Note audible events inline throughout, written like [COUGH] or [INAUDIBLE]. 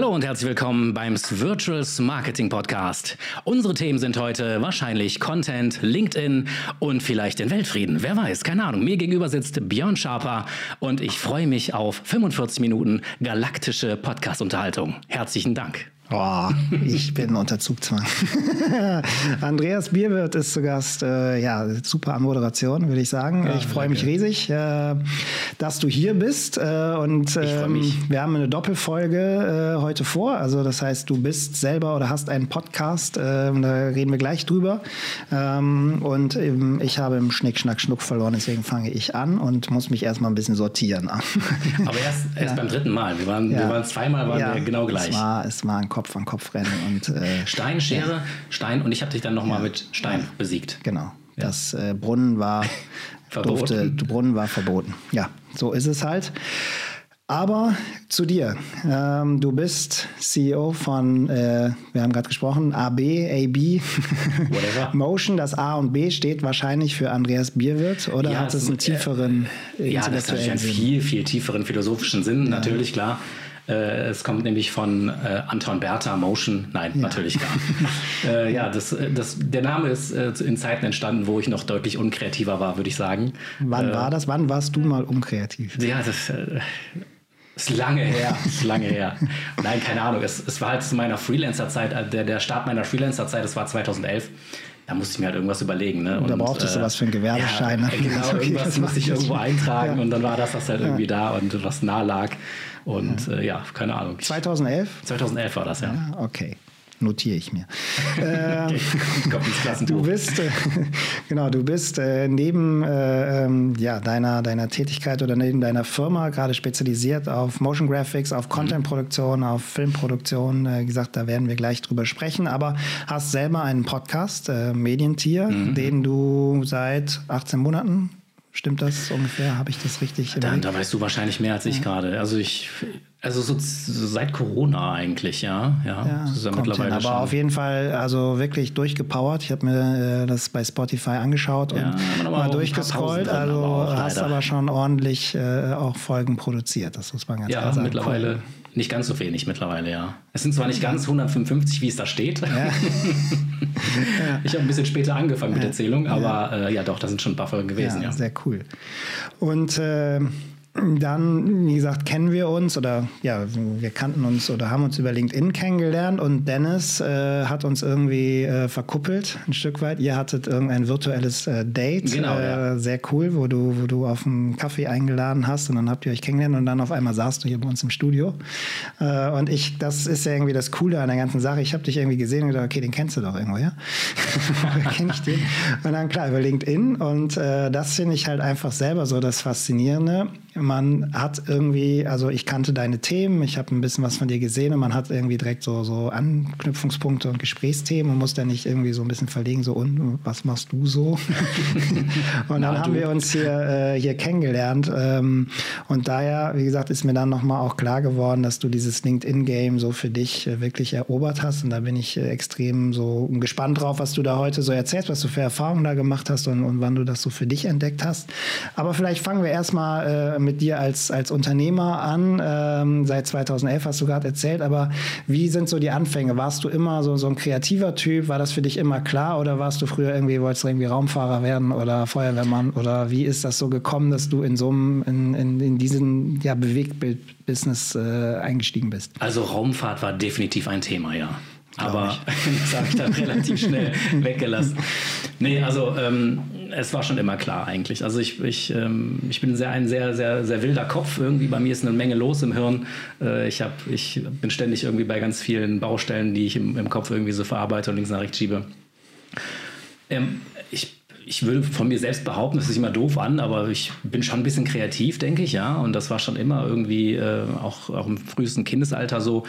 Hallo und herzlich willkommen beim Virtuals Marketing Podcast. Unsere Themen sind heute wahrscheinlich Content, LinkedIn und vielleicht den Weltfrieden. Wer weiß, keine Ahnung. Mir gegenüber sitzt Björn Schaper und ich freue mich auf 45 Minuten galaktische Podcast-Unterhaltung. Herzlichen Dank. Oh, ich bin unter Zugzwang. [LAUGHS] Andreas Bierwirt ist zu Gast. Äh, ja, super Moderation, würde ich sagen. Ja, ich freue mich riesig, äh, dass du hier bist. Äh, und ähm, wir haben eine Doppelfolge äh, heute vor. Also das heißt, du bist selber oder hast einen Podcast. Da reden wir gleich drüber. Ähm, und ähm, ich habe im Schnick, Schnack, Schnuck verloren. Deswegen fange ich an und muss mich erstmal ein bisschen sortieren. [LAUGHS] Aber erst, erst ja. beim dritten Mal. Wir waren, ja. wir waren zweimal waren wir genau gleich. Es war, es war ein Kopf an Kopf rennen. Und, äh, Stein, Schere, ja. Stein und ich habe dich dann nochmal ja. mit Stein besiegt. Genau. Das äh, Brunnen war [LAUGHS] verboten. Durfte, Brunnen war verboten. Ja, so ist es halt. Aber zu dir. Ähm, du bist CEO von, äh, wir haben gerade gesprochen, AB, AB, [LAUGHS] Motion. Das A und B steht wahrscheinlich für Andreas Bierwirt oder ja, hat es einen tieferen äh, Ja, das hat einen viel, viel tieferen philosophischen Sinn, ja. natürlich, klar. Äh, es kommt nämlich von äh, Anton Bertha Motion. Nein, ja. natürlich gar nicht. [LAUGHS] äh, ja, das, äh, das, der Name ist äh, in Zeiten entstanden, wo ich noch deutlich unkreativer war, würde ich sagen. Wann war das? Wann warst du mal unkreativ? Ja, das ist lange her. ist lange her. Nein, keine Ahnung. Es, es war halt zu meiner Freelancer-Zeit, der, der Start meiner Freelancer-Zeit, das war 2011 da musste ich mir halt irgendwas überlegen. Ne? Und, da brauchtest du was für einen Gewerbeschein. Ja, ne? genau, [LAUGHS] okay, irgendwas musste ich irgendwo eintragen ja. und dann war das das halt irgendwie da und was nah lag. Und ja, äh, keine Ahnung. 2011? 2011 war das, ja. ja okay notiere ich mir. [LAUGHS] ähm, du bist, äh, [LAUGHS] genau, du bist äh, neben äh, ähm, ja, deiner, deiner Tätigkeit oder neben deiner Firma gerade spezialisiert auf Motion Graphics, auf Contentproduktion, auf Filmproduktion. Äh, gesagt, da werden wir gleich drüber sprechen, aber hast selber einen Podcast, äh, Medientier, mhm. den du seit 18 Monaten Stimmt das ungefähr? Habe ich das richtig? Da, da, weißt du wahrscheinlich mehr als ich ja. gerade. Also ich, also so, so, seit Corona eigentlich, ja. Ja, ja, das ist ja mittlerweile hin, aber auf jeden Fall, also wirklich durchgepowert. Ich habe mir äh, das bei Spotify angeschaut ja, und mal durchgescrollt. Drin, also aber hast aber schon ordentlich äh, auch Folgen produziert. Das muss man ganz ja, klar sagen. mittlerweile. Cool. Nicht ganz so wenig mittlerweile, ja. Es sind zwar nicht ganz 155, wie es da steht. Ja. [LAUGHS] ich habe ein bisschen später angefangen mit der Zählung, aber äh, ja doch, da sind schon ein paar Folgen gewesen. Ja, sehr cool. Und äh, dann, wie gesagt, kennen wir uns oder ja, wir kannten uns oder haben uns über LinkedIn kennengelernt und Dennis äh, hat uns irgendwie äh, verkuppelt, ein Stück weit. Ihr hattet irgendein virtuelles äh, Date, genau, äh, ja. sehr cool, wo du, wo du auf einen Kaffee eingeladen hast und dann habt ihr euch kennengelernt und dann auf einmal saßt du hier bei uns im Studio. Äh, und ich, das ist ja irgendwie das Coole an der ganzen Sache. Ich habe dich irgendwie gesehen und gedacht, okay, den kennst du doch irgendwo, ja? [LAUGHS] Kenn ich den? Und dann klar, über LinkedIn und äh, das finde ich halt einfach selber so das Faszinierende man hat irgendwie, also ich kannte deine Themen, ich habe ein bisschen was von dir gesehen und man hat irgendwie direkt so, so Anknüpfungspunkte und Gesprächsthemen und muss dann nicht irgendwie so ein bisschen verlegen, so und was machst du so? [LAUGHS] und dann Na, haben wir uns hier, äh, hier kennengelernt ähm, und daher, wie gesagt, ist mir dann nochmal auch klar geworden, dass du dieses LinkedIn-Game so für dich äh, wirklich erobert hast und da bin ich äh, extrem so gespannt drauf, was du da heute so erzählst, was du für Erfahrungen da gemacht hast und, und wann du das so für dich entdeckt hast. Aber vielleicht fangen wir erstmal äh, mit dir als, als Unternehmer an. Ähm, seit 2011 hast du gerade erzählt, aber wie sind so die Anfänge? Warst du immer so, so ein kreativer Typ? War das für dich immer klar oder warst du früher irgendwie, wolltest du irgendwie Raumfahrer werden oder Feuerwehrmann? Oder wie ist das so gekommen, dass du in so einem, in, in, in diesen ja, Bewegtbild-Business äh, eingestiegen bist? Also Raumfahrt war definitiv ein Thema, ja. Aber [LAUGHS] das habe ich dann relativ schnell [LAUGHS] weggelassen. Nee, also ähm, es war schon immer klar eigentlich. Also ich, ich, ähm, ich bin sehr, ein sehr, sehr, sehr wilder Kopf. Irgendwie bei mir ist eine Menge los im Hirn. Äh, ich, hab, ich bin ständig irgendwie bei ganz vielen Baustellen, die ich im, im Kopf irgendwie so verarbeite und links nach rechts schiebe. Ähm, ich ich würde von mir selbst behaupten, das ist immer doof an, aber ich bin schon ein bisschen kreativ, denke ich, ja. Und das war schon immer irgendwie äh, auch, auch im frühesten Kindesalter so,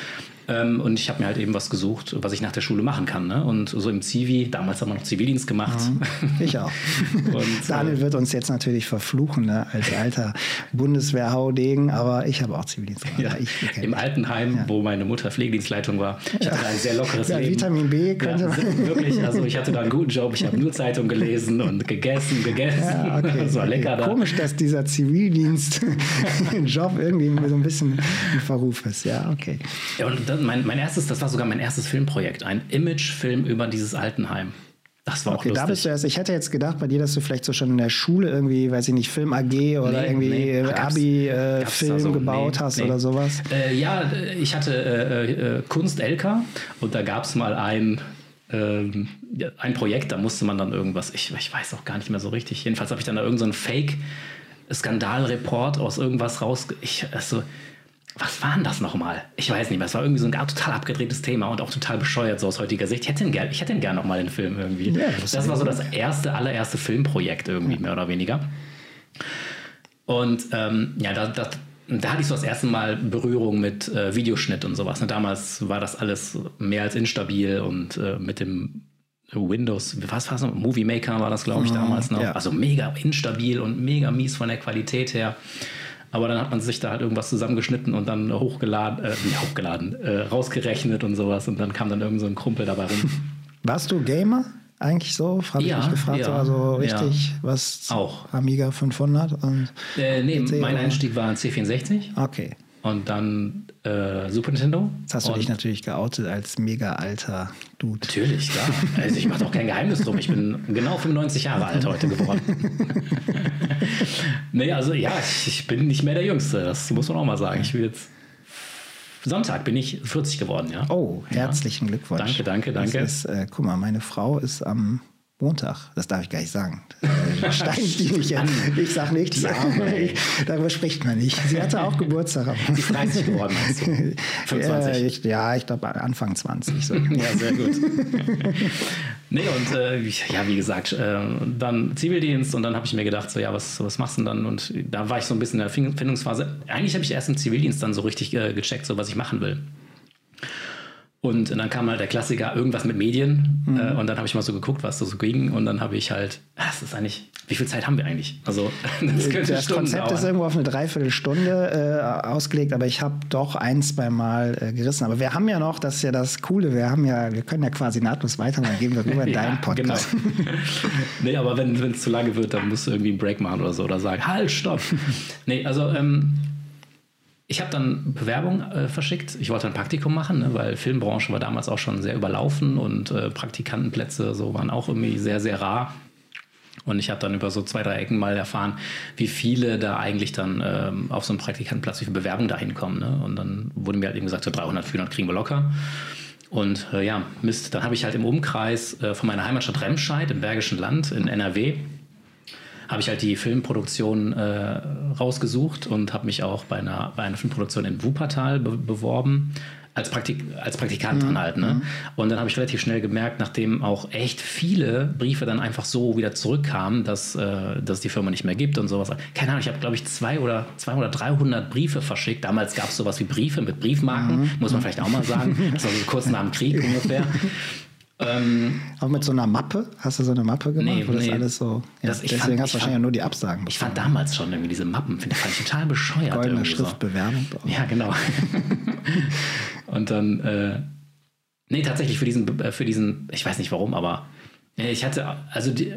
ähm, und ich habe mir halt eben was gesucht, was ich nach der Schule machen kann. Ne? Und so im Zivi, damals haben wir noch Zivildienst gemacht. Mhm, ich auch. [LAUGHS] und, Daniel äh, wird uns jetzt natürlich verfluchen, ne? als alter Bundeswehrhaudegen, aber ich habe auch Zivildienst gemacht. Ja, Im Altenheim, ja. wo meine Mutter Pflegedienstleitung war. Ich hatte da ein sehr lockeres ja, Leben. Vitamin B könnte man. Wirklich, also ich hatte da einen guten Job. Ich habe nur Zeitung gelesen und gegessen, gegessen. Ja, okay, [LAUGHS] das war lecker okay. da. Komisch, dass dieser Zivildienst [LAUGHS] Job irgendwie so ein bisschen ein Verruf ist. Ja, okay. Ja, und das, mein, mein erstes, das war sogar mein erstes Filmprojekt, ein Imagefilm über dieses Altenheim. Das war okay, auch lustig. da bist du erst. Ich hätte jetzt gedacht bei dir, dass du vielleicht so schon in der Schule irgendwie, weiß ich nicht, Film AG oder Nee, irgendwie nee. äh, Abi-Film da so? gebaut Nee, hast oder sowas. Äh, ja, äh, ich hatte äh, äh, Kunst LK und da gab es mal ein, ähm, ein Projekt, da musste man dann irgendwas, ich, ich weiß auch gar nicht mehr so richtig. Jedenfalls habe ich dann da irgendeinen so Fake-Skandalreport aus irgendwas raus. Ich, also, was war denn das nochmal? Ich weiß nicht mehr. Es war irgendwie so ein total abgedrehtes Thema und auch total bescheuert so aus heutiger Sicht. Ich hätte ihn gern, ich hätte ihn gern nochmal den Film irgendwie. Ja, das das war so das erste, allererste Filmprojekt irgendwie, mehr oder weniger. Und ähm, ja, da, da, da hatte ich so das erste Mal Berührung mit äh, Videoschnitt und sowas. Und damals war das alles mehr als instabil und äh, mit dem Windows, was war es noch? Movie Maker war das, glaube ich, damals noch. ja. Also mega instabil und mega mies von der Qualität her. Aber dann hat man sich da halt irgendwas zusammengeschnitten und dann hochgeladen, äh, nicht hochgeladen, äh, rausgerechnet und sowas. Und dann kam dann irgend so ein Kumpel dabei rum. [LAUGHS] Warst du Gamer eigentlich so? Habe Ja, ich mich gefragt. ja, so, also ja. richtig, was? Auch. Amiga 500 und Äh, nee, PC mein oder? Einstieg war ein C64 okay. und dann äh, Super Nintendo. Jetzt hast du dich natürlich geoutet als mega alter Dude. Natürlich, klar. Also ich mache doch kein Geheimnis drum. Ich bin genau 95 Jahre alt heute geworden. [LAUGHS] nee, also ja, ich, bin nicht mehr der Jüngste. Das muss man auch mal sagen. Ich will jetzt. Sonntag bin ich 40 geworden, ja. Oh, herzlichen Glückwunsch. Danke, danke, danke. Ist, äh, guck mal, meine Frau ist am Montag, das darf ich gar nicht sagen. Äh, Steigt die nicht an. [LAUGHS] Ich sag nichts. Darüber spricht man nicht. Sie hatte auch Geburtstag. Sie ist 30 geworden, meinst du? 25. [LAUGHS] Ja, ich, ja, ich glaube Anfang 20. So. Ja, sehr gut. [LAUGHS] nee, und äh, ja, wie gesagt, äh, dann Zivildienst und dann habe ich mir gedacht, so, ja, was, was machst du denn dann? Und da war ich so ein bisschen in der Fin- Findungsphase. Eigentlich habe ich erst im Zivildienst dann so richtig äh, gecheckt, so was ich machen will. Und dann kam halt der Klassiker, irgendwas mit Medien. Mhm. Äh, und dann habe ich mal so geguckt, was da so ging. Und dann habe ich halt, ah, das ist eigentlich, wie viel Zeit haben wir eigentlich? Also, [LAUGHS] das könnte Das Stunden Konzept ist dauern. irgendwo auf eine Dreiviertelstunde äh, ausgelegt, aber ich habe doch ein, zwei Mal äh, gerissen. Aber wir haben ja noch, das ist ja das Coole, wir haben ja, wir können ja quasi nahtlos weitermachen, dann gehen wir rüber in [LAUGHS] deinen Podcast. Genau. [LAUGHS] nee, aber wenn es zu lange wird, dann musst du irgendwie einen Break machen oder so oder sagen, halt, stopp. nee, also ähm, ich habe dann Bewerbung äh, verschickt. Ich wollte ein Praktikum machen, ne, weil Filmbranche war damals auch schon sehr überlaufen und äh, Praktikantenplätze so waren auch irgendwie sehr, sehr rar. Und ich habe dann über so zwei, drei Ecken mal erfahren, wie viele da eigentlich dann ähm, auf so einen Praktikantenplatz, wie viele Bewerbungen da hinkommen. Ne? Und dann wurde mir halt eben gesagt, so 300, 400 kriegen wir locker. Und äh, ja, Mist, dann habe ich halt im Umkreis äh, von meiner Heimatstadt Remscheid im Bergischen Land in NRW, habe ich halt die Filmproduktion äh, rausgesucht und habe mich auch bei einer, bei einer Filmproduktion in Wuppertal be beworben. Als, Praktik als Praktikant dann halt. Ne? Und dann habe ich relativ schnell gemerkt, nachdem auch echt viele Briefe dann einfach so wieder zurückkamen, dass, äh, dass es die Firma nicht mehr gibt und sowas. Keine Ahnung, ich habe, glaube ich, zwei oder, 200 oder 300 Briefe verschickt. Damals gab es sowas wie Briefe mit Briefmarken, muss man vielleicht auch mal sagen. Das war so kurz nach dem Krieg [LAUGHS] ungefähr. Ähm, Auch mit so einer Mappe? Hast du so eine Mappe gemacht? Nee, wo das nee. alles so. Ja, Das- deswegen fand- hast du wahrscheinlich fand- nur die Absagen ich fand damals schon irgendwie diese Mappen, finde ich total bescheuert. Goldene irgendwie so. Schriftbewerbung. Ja, genau. [LAUGHS] und dann, äh, nee, tatsächlich für diesen, äh, für diesen, ich weiß nicht warum, aber äh, ich hatte, also die,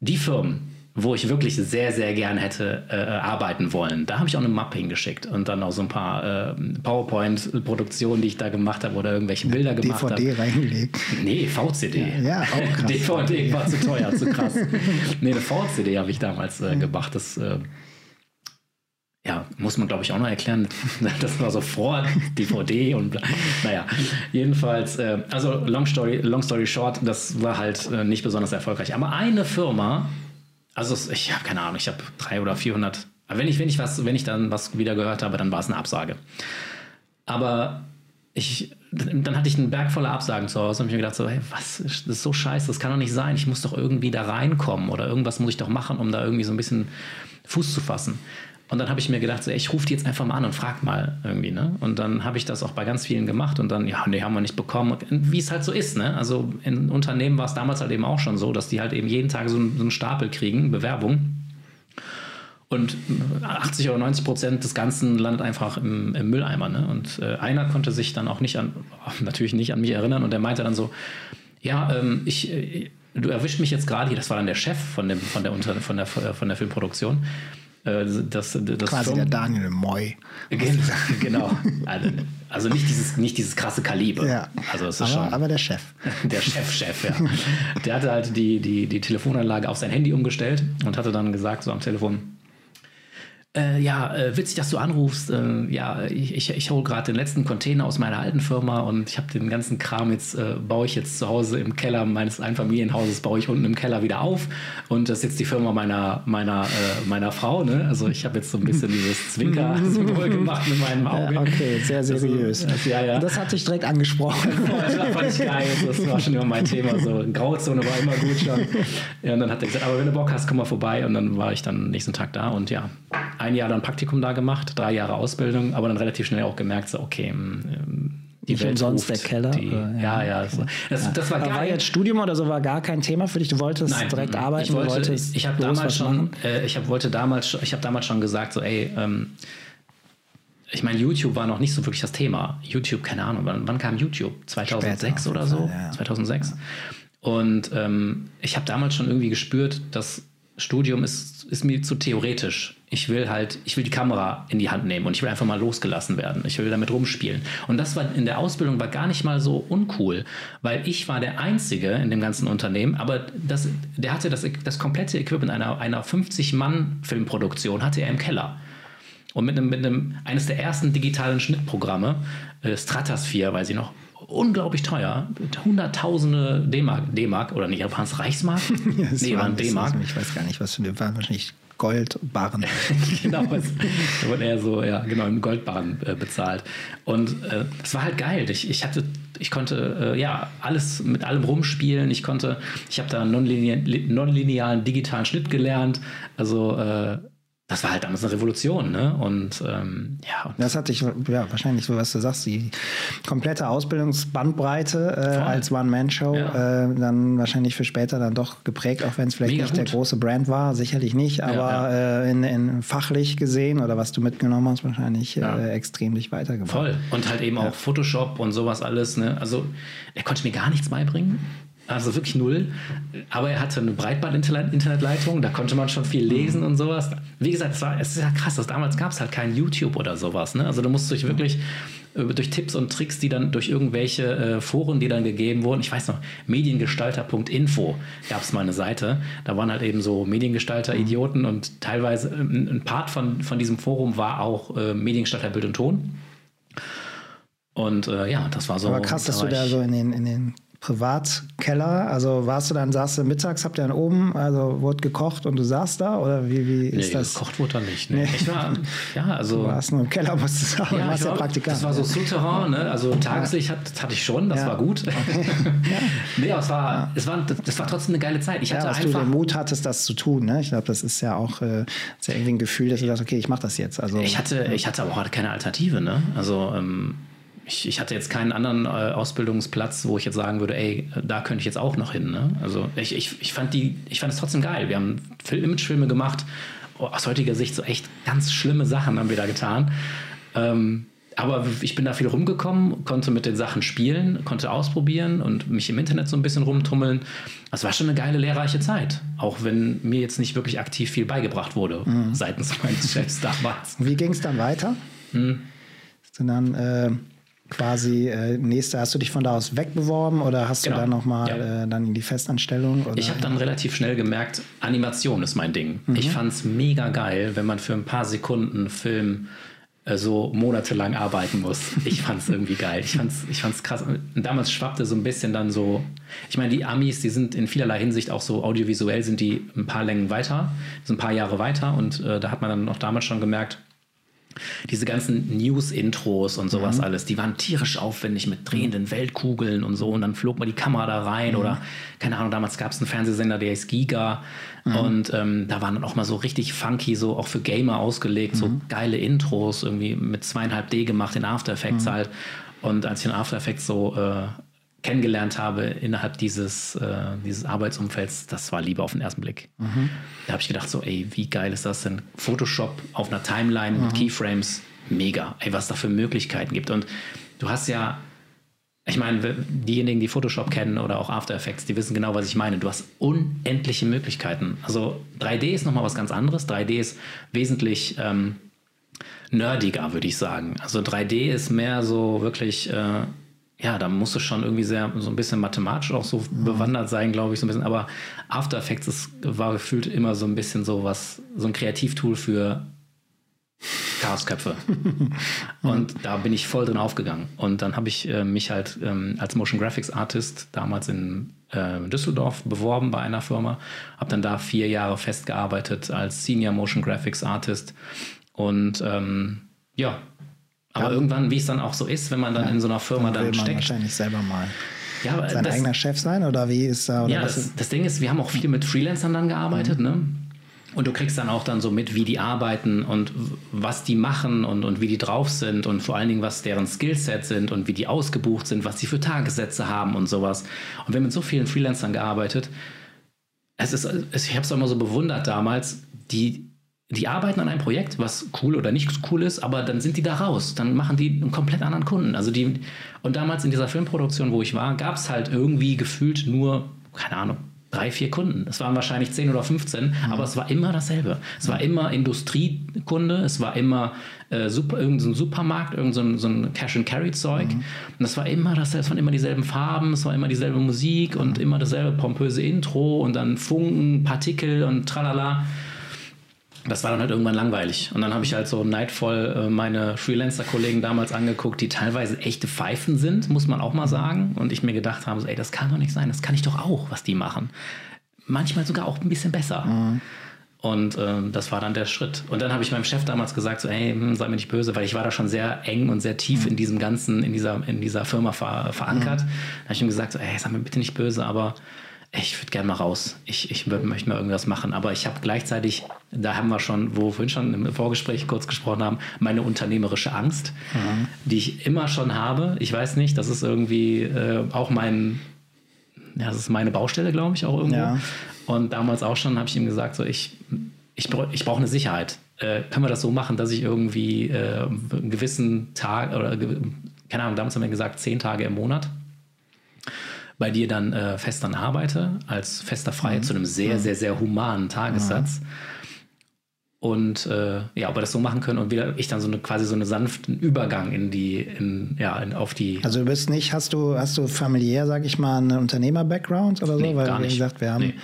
die Firmen, wo ich wirklich sehr, sehr gern hätte äh, arbeiten wollen, da habe ich auch eine Mappe hingeschickt und dann auch so ein paar äh, PowerPoint-Produktionen, die ich da gemacht habe oder irgendwelche Bilder gemacht habe. DVD reingelegt. Nee, VCD. Ja, auch krass. DVD war zu teuer, zu krass. [LAUGHS] nee, eine VCD habe ich damals äh, gemacht. Das äh, ja, muss man, glaube ich, auch noch erklären. [LAUGHS] Das war so vor DVD und naja, jedenfalls, äh, also long story, long story short, das war halt äh, nicht besonders erfolgreich. Aber eine Firma, also ich habe keine Ahnung, ich habe drei oder 400, aber wenn ich, wenn ich was, wenn ich dann was wieder gehört habe, dann war es eine Absage. Aber ich, dann hatte ich einen Berg voller Absagen zu Hause und hab mir gedacht, so, hey, was, das ist so scheiße, das kann doch nicht sein. Ich muss doch irgendwie da reinkommen oder irgendwas muss ich doch machen, um da irgendwie so ein bisschen Fuß zu fassen. Und dann habe ich mir gedacht, so, ey, ich rufe die jetzt einfach mal an und frag mal irgendwie, ne? Und dann habe ich das auch bei ganz vielen gemacht und dann, ja, nee, haben wir nicht bekommen. Wie es halt so ist, ne? Also in Unternehmen war es damals halt eben auch schon so, dass die halt eben jeden Tag so einen, so einen Stapel kriegen, Bewerbung. Und 80 oder 90 Prozent des Ganzen landet einfach im, im Mülleimer. Ne? Und äh, einer konnte sich dann auch nicht an, [LAUGHS] natürlich nicht an mich erinnern und der meinte dann so, ja, ähm, ich, äh, du erwischt mich jetzt gerade hier, das war dann der Chef von, dem, von, der, Unter, von, der, von der Filmproduktion, das, das Quasi Firmen- der Daniel Moy. genau. Also, also nicht, dieses, nicht dieses krasse Kaliber. Ja. Also es ist aber, schon aber der Chef. [LAUGHS] der Chef-Chef, ja. Der hatte halt die, die, die Telefonanlage auf sein Handy umgestellt und hatte dann gesagt, so am Telefon, äh, ja, äh, witzig, dass du anrufst. Äh, ja, ich, ich, ich hole gerade den letzten Container aus meiner alten Firma und ich habe den ganzen Kram jetzt, äh, baue ich jetzt zu Hause im Keller meines Einfamilienhauses, baue ich unten im Keller wieder auf. Und das ist jetzt die Firma meiner, meiner, äh, meiner Frau. Ne? Also ich habe jetzt so ein bisschen dieses Zwinker-Symbol [LAUGHS] [LAUGHS] gemacht mit meinem Auge. Ja, okay, sehr seriös. Also, ja, ja. Das hat dich direkt angesprochen. [LAUGHS] Das fand ich geil. Das war schon immer mein Thema. So, Grauzone war immer gut schon. Ja, und dann hat er gesagt, aber wenn du Bock hast, komm mal vorbei. Und dann war ich dann nächsten Tag da und ja, ein Jahr dann Praktikum da gemacht, drei Jahre Ausbildung, aber dann relativ schnell auch gemerkt, so, okay, ähm, die Nicht Welt umsonst ruft, der Keller, Die, oder? ja, ja. Das, das, das war war jetzt Studium oder so war gar kein Thema für dich? Du wolltest direkt arbeiten, ich wollte, wolltest ich habe damals schon, äh, ich habe wollte damals, schon- ich habe damals schon gesagt, so, ey, ähm, ich meine, YouTube war noch nicht so wirklich das Thema. YouTube, keine Ahnung, wann, wann kam YouTube? 2006 Später, oder so? ja. 2006. Und ähm, ich habe damals schon irgendwie gespürt, das Studium ist, ist mir zu theoretisch. Ich will halt, ich will die Kamera in die Hand nehmen und ich will einfach mal losgelassen werden. Ich will damit rumspielen. Und das war in der Ausbildung war gar nicht mal so uncool, weil ich war der Einzige in dem ganzen Unternehmen, aber das, der hatte das, das komplette Equipment einer, einer 50-Mann-Filmproduktion hatte er im Keller. Und mit einem, mit einem, eines der ersten digitalen Schnittprogramme, äh, Stratosphere, weiß ich noch, unglaublich teuer, hunderttausende D-Mark, D-Mark oder nicht, waren es Reichsmark? [LAUGHS] Das nee, war waren D-Mark. Ich weiß gar nicht, was für eine, waren wahrscheinlich Goldbarren. [LAUGHS] genau, es wurde er so, ja, genau, im Goldbarren äh, bezahlt. Und äh, das war halt geil. Ich, ich hatte, ich konnte äh, ja alles mit allem rumspielen. Ich konnte, ich habe da einen nonlinearen digitalen Schnitt gelernt. Also äh, das war halt damals eine Revolution, ne? Und ähm, ja, und Das hat dich, ja, wahrscheinlich so, was du sagst, die komplette Ausbildungsbandbreite äh, als One-Man-Show Ja. äh, dann wahrscheinlich für später dann doch geprägt, auch wenn es vielleicht Mega nicht der gut. große Brand war, sicherlich nicht, aber Äh, in, in fachlich gesehen oder was du mitgenommen hast, wahrscheinlich Ja. äh, extrem dich weitergebracht. Voll. Und halt eben auch Photoshop und sowas alles. Ne? Also er konnte mir gar nichts beibringen. Also wirklich null. Aber er hatte eine Breitband-Internetleitung, da konnte man schon viel lesen und sowas. Wie gesagt, es, war, es ist ja krass, dass damals gab es halt kein YouTube oder sowas. Ne? Also du musst dich wirklich äh, durch Tipps und Tricks, die dann durch irgendwelche äh, Foren, die dann gegeben wurden, ich weiß noch, mediengestalter.info gab es mal eine Seite. Da waren halt eben so Mediengestalter-Idioten und teilweise ein ein Part von, von diesem Forum war auch äh, Mediengestalter Bild und Ton. Und äh, ja, das war so. Aber krass, dass du da so in den, in den Privatkeller, also warst du dann, saßt du mittags, habt ihr dann oben, also wurde gekocht und du saßt da oder wie, wie Nee, ist das? gekocht wurde da nicht. Nee. Nee. Ich war, ja, also. Du warst nur im Keller, musstest du sagen, Ja, warst ja Praktikant. das war so Souterrain, ne? also Tageslicht hat, hatte ich schon, das Ja. war gut. [LAUGHS] nee, aber es war, es war, das war trotzdem eine geile Zeit. Ich Ja, hatte dass du einfach. den Mut hattest, das zu tun. Ne? Ich glaube, das ist ja auch äh, ist ja irgendwie ein Gefühl, dass du sagst, okay, ich mache das jetzt. Also, Ich hatte, ich hatte aber auch keine Alternative. Ne? Also ähm, ich, ich hatte jetzt keinen anderen äh, Ausbildungsplatz, wo ich jetzt sagen würde, ey, da könnte ich jetzt auch noch hin. Ne? Also ich, ich, ich fand die, ich fand es trotzdem geil. Wir haben Film Imagefilme gemacht. Oh, aus heutiger Sicht so echt ganz schlimme Sachen haben wir da getan. Ähm, aber ich bin da viel rumgekommen, konnte mit den Sachen spielen, konnte ausprobieren und mich im Internet so ein bisschen rumtummeln. Das war schon eine geile, lehrreiche Zeit. Auch wenn mir jetzt nicht wirklich aktiv viel beigebracht wurde, seitens [LAUGHS] meines Chefs damals. wie ging es dann weiter? Hm. Du dann äh, quasi äh, nächste, hast du dich von da aus wegbeworben oder hast Genau. du dann nochmal Ja. äh, dann in die Festanstellung? Oder? Ich habe dann relativ schnell gemerkt, Animation ist mein Ding. Mhm. Ich fand es mega geil, wenn man für ein paar Sekunden Film äh, so monatelang arbeiten muss. Ich fand es irgendwie geil. Ich fand's, ich fand's krass. Und damals schwappte so ein bisschen dann so. Ich meine, die Amis, die sind in vielerlei Hinsicht auch so audiovisuell, sind die ein paar Längen weiter, sind ein paar Jahre weiter. Und äh, da hat man dann auch damals schon gemerkt, diese ganzen News-Intros und sowas alles, die waren tierisch aufwendig mit drehenden Weltkugeln und so. Und dann flog mal die Kamera da rein oder, keine Ahnung, damals gab es einen Fernsehsender, der ist Giga. Und ähm, da waren dann auch mal so richtig funky, so auch für Gamer ausgelegt, so geile Intros, irgendwie mit zweieinhalb D gemacht in After Effects halt. Und als ich in After Effects so äh, kennengelernt habe innerhalb dieses, äh, dieses Arbeitsumfelds, das war Liebe auf den ersten Blick. Da habe ich gedacht, so, ey, wie geil ist das denn? Photoshop auf einer Timeline mit Keyframes, mega. Ey, was da für Möglichkeiten gibt. Und du hast ja ich meine, diejenigen, die Photoshop kennen oder auch After Effects, die wissen genau, was ich meine. Du hast unendliche Möglichkeiten. Also 3D ist nochmal was ganz anderes. 3D ist wesentlich ähm, nerdiger, würde ich sagen. Also 3D ist mehr so wirklich, äh, ja, da musst du schon irgendwie sehr so ein bisschen mathematisch auch so mhm. bewandert sein, glaube ich, so ein bisschen. Aber After Effects ist, war gefühlt immer so ein bisschen so was, so ein Kreativtool für Chaosköpfe. [LAUGHS] und da bin ich voll drin aufgegangen. Und dann habe ich äh, mich halt ähm, als Motion Graphics Artist damals in äh, Düsseldorf beworben bei einer Firma. Habe dann da vier Jahre festgearbeitet als Senior Motion Graphics Artist. Und ähm, ja, aber ja. irgendwann, wie es dann auch so ist, wenn man dann ja, in so einer Firma dann, dann steckt. wahrscheinlich selber mal. Ja, sein das, eigener Chef sein oder wie ist da? ja, das, das, Ding ist, wir haben auch viel mit Freelancern dann gearbeitet, mhm. ne? Und du kriegst dann auch dann so mit, wie die arbeiten und was die machen und, und wie die drauf sind und vor allen Dingen, was deren Skillsets sind und wie die ausgebucht sind, was sie für Tagessätze haben und sowas. Und wir haben mit so vielen Freelancern gearbeitet. Es ist, ich habe es immer so bewundert damals, die, die arbeiten an einem Projekt, was cool oder nicht cool ist, aber dann sind die da raus. Dann machen die einen komplett anderen Kunden. Also die, und damals in dieser Filmproduktion, wo ich war, gab es halt irgendwie gefühlt nur, keine Ahnung, drei, vier Kunden. Es waren wahrscheinlich zehn oder 15, mhm. aber es war immer dasselbe. Es war immer Industriekunde, es war immer äh, super, irgendein Supermarkt, irgendein so ein Cash-and-Carry-Zeug. Mhm. Und es war immer dasselbe, es waren immer dieselben Farben, es war immer dieselbe Musik und immer dasselbe pompöse Intro und dann Funken, Partikel und tralala das war dann halt irgendwann langweilig. Und dann habe ich halt so neidvoll äh, meine Freelancer-Kollegen damals angeguckt, die teilweise echte Pfeifen sind, muss man auch mal sagen. Und ich mir gedacht habe, so, ey, das kann doch nicht sein, das kann ich doch auch, was die machen. Manchmal sogar auch ein bisschen besser. Mhm. Und ähm, das war dann der Schritt. Und dann habe ich meinem Chef damals gesagt, so, ey, hm, sei mir nicht böse, weil ich war da schon sehr eng und sehr tief mhm. in diesem ganzen, in dieser, in dieser Firma ver verankert. Mhm. Da habe ich ihm gesagt, so, ey, sei mir bitte nicht böse, aber ich würde gerne mal raus. Ich, ich möchte mal irgendwas machen. Aber ich habe gleichzeitig, da haben wir schon, wo wir vorhin schon im Vorgespräch kurz gesprochen haben, meine unternehmerische Angst, mhm. die ich immer schon habe. Ich weiß nicht, das ist irgendwie äh, auch mein, ja, das ist meine Baustelle, glaube ich, auch irgendwo. Ja. Und damals auch schon habe ich ihm gesagt, so ich, ich, ich brauche eine Sicherheit. Äh, können wir das so machen, dass ich irgendwie äh, einen gewissen Tag oder keine Ahnung, damals haben wir gesagt, zehn Tage im Monat bei dir dann äh, fest dann arbeite, als fester Freier mhm. zu einem sehr, mhm. sehr, sehr humanen Tagessatz. Mhm und äh, ja, ob wir das so machen können und wieder ich dann so eine quasi so einen sanften Übergang in die, in, ja, in, auf die. Also du bist nicht, hast du, hast du familiär, sag ich mal, einen Unternehmer-Background oder so? Nee, Weil gar wie nicht. gesagt, wir haben nee.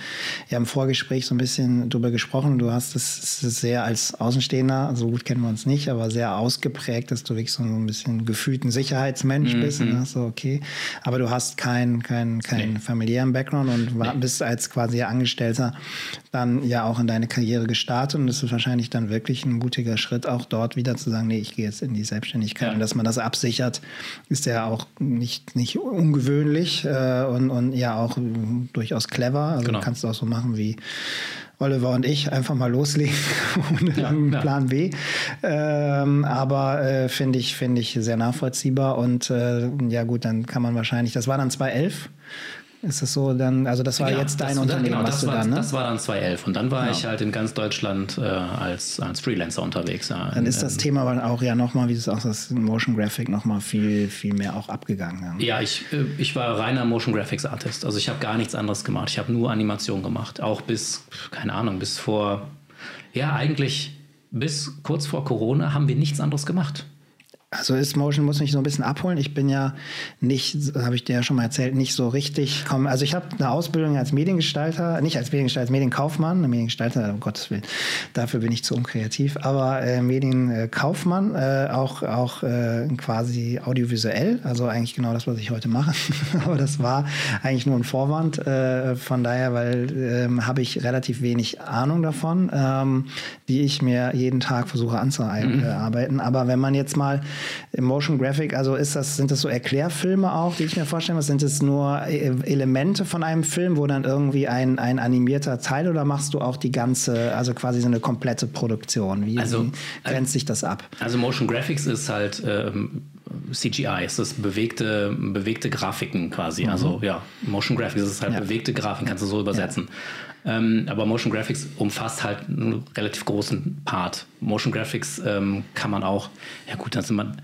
ja im Vorgespräch so ein bisschen drüber gesprochen. Du hast es sehr als Außenstehender, so gut kennen wir uns nicht, aber sehr ausgeprägt, dass du wirklich so ein bisschen gefühlten Sicherheitsmensch mhm. bist. Und hast so, okay. Aber du hast keinen kein, kein nee. familiären Background und war, bist als quasi Angestellter dann ja auch in deine Karriere gestartet und das ist wahrscheinlich wahrscheinlich dann wirklich ein mutiger Schritt, auch dort wieder zu sagen, nee, ich gehe jetzt in die Selbstständigkeit. Ja. Und dass man das absichert, ist ja auch nicht, nicht ungewöhnlich äh, und, und ja auch durchaus clever. Also genau. kannst du auch so machen wie Oliver und ich einfach mal loslegen [LAUGHS] ohne ja, ja. Plan B. Ähm, aber äh, finde ich, finde ich sehr nachvollziehbar und äh, ja gut, dann kann man wahrscheinlich, das war dann 2011, ist das so dann, also das war ja, jetzt dein das, Unternehmen, genau, das du war, dann, ne? Das war dann 2011 und dann war genau. ich halt in ganz Deutschland äh, als, als Freelancer unterwegs. Ja, dann ist das ähm, Thema aber auch ja nochmal, wie du sagst, das Motion Graphic nochmal viel, viel mehr auch abgegangen. Ja, ja ich, äh, ich war reiner Motion Graphics Artist. Also ich habe gar nichts anderes gemacht. Ich habe nur Animation gemacht. Auch bis, keine Ahnung, bis vor, ja eigentlich bis kurz vor Corona haben wir nichts anderes gemacht. Also ist Motion muss mich so ein bisschen abholen. Ich bin ja nicht, habe ich dir ja schon mal erzählt, nicht so richtig. Komm, also ich habe eine Ausbildung als Mediengestalter, nicht als Mediengestalter, als Medienkaufmann, Mediengestalter, um Gottes Willen, dafür bin ich zu unkreativ, aber äh, Medienkaufmann, äh, auch, auch äh, quasi audiovisuell, also eigentlich genau das, was ich heute mache. [LAUGHS] aber das war eigentlich nur ein Vorwand. Äh, von daher, weil ähm, habe ich relativ wenig Ahnung davon, ähm, die ich mir jeden Tag versuche anzuarbeiten. Mhm. Aber wenn man jetzt mal Motion Graphic, also ist das, sind das so Erklärfilme auch, die ich mir vorstellen muss? Sind es nur äh, Elemente von einem Film, wo dann irgendwie ein, ein animierter Teil oder machst du auch die ganze, also quasi so eine komplette Produktion? Wie, also, wie grenzt sich das ab? Also Motion Graphics ist halt ähm, CGI, ist das bewegte, bewegte Grafiken quasi. Mhm. Also ja, Motion Graphics ist halt ja. bewegte Grafiken, kannst du so übersetzen. Ja. Ähm, aber Motion Graphics umfasst halt einen relativ großen Part. Motion Graphics ähm, kann man auch, ja gut, dann sind man,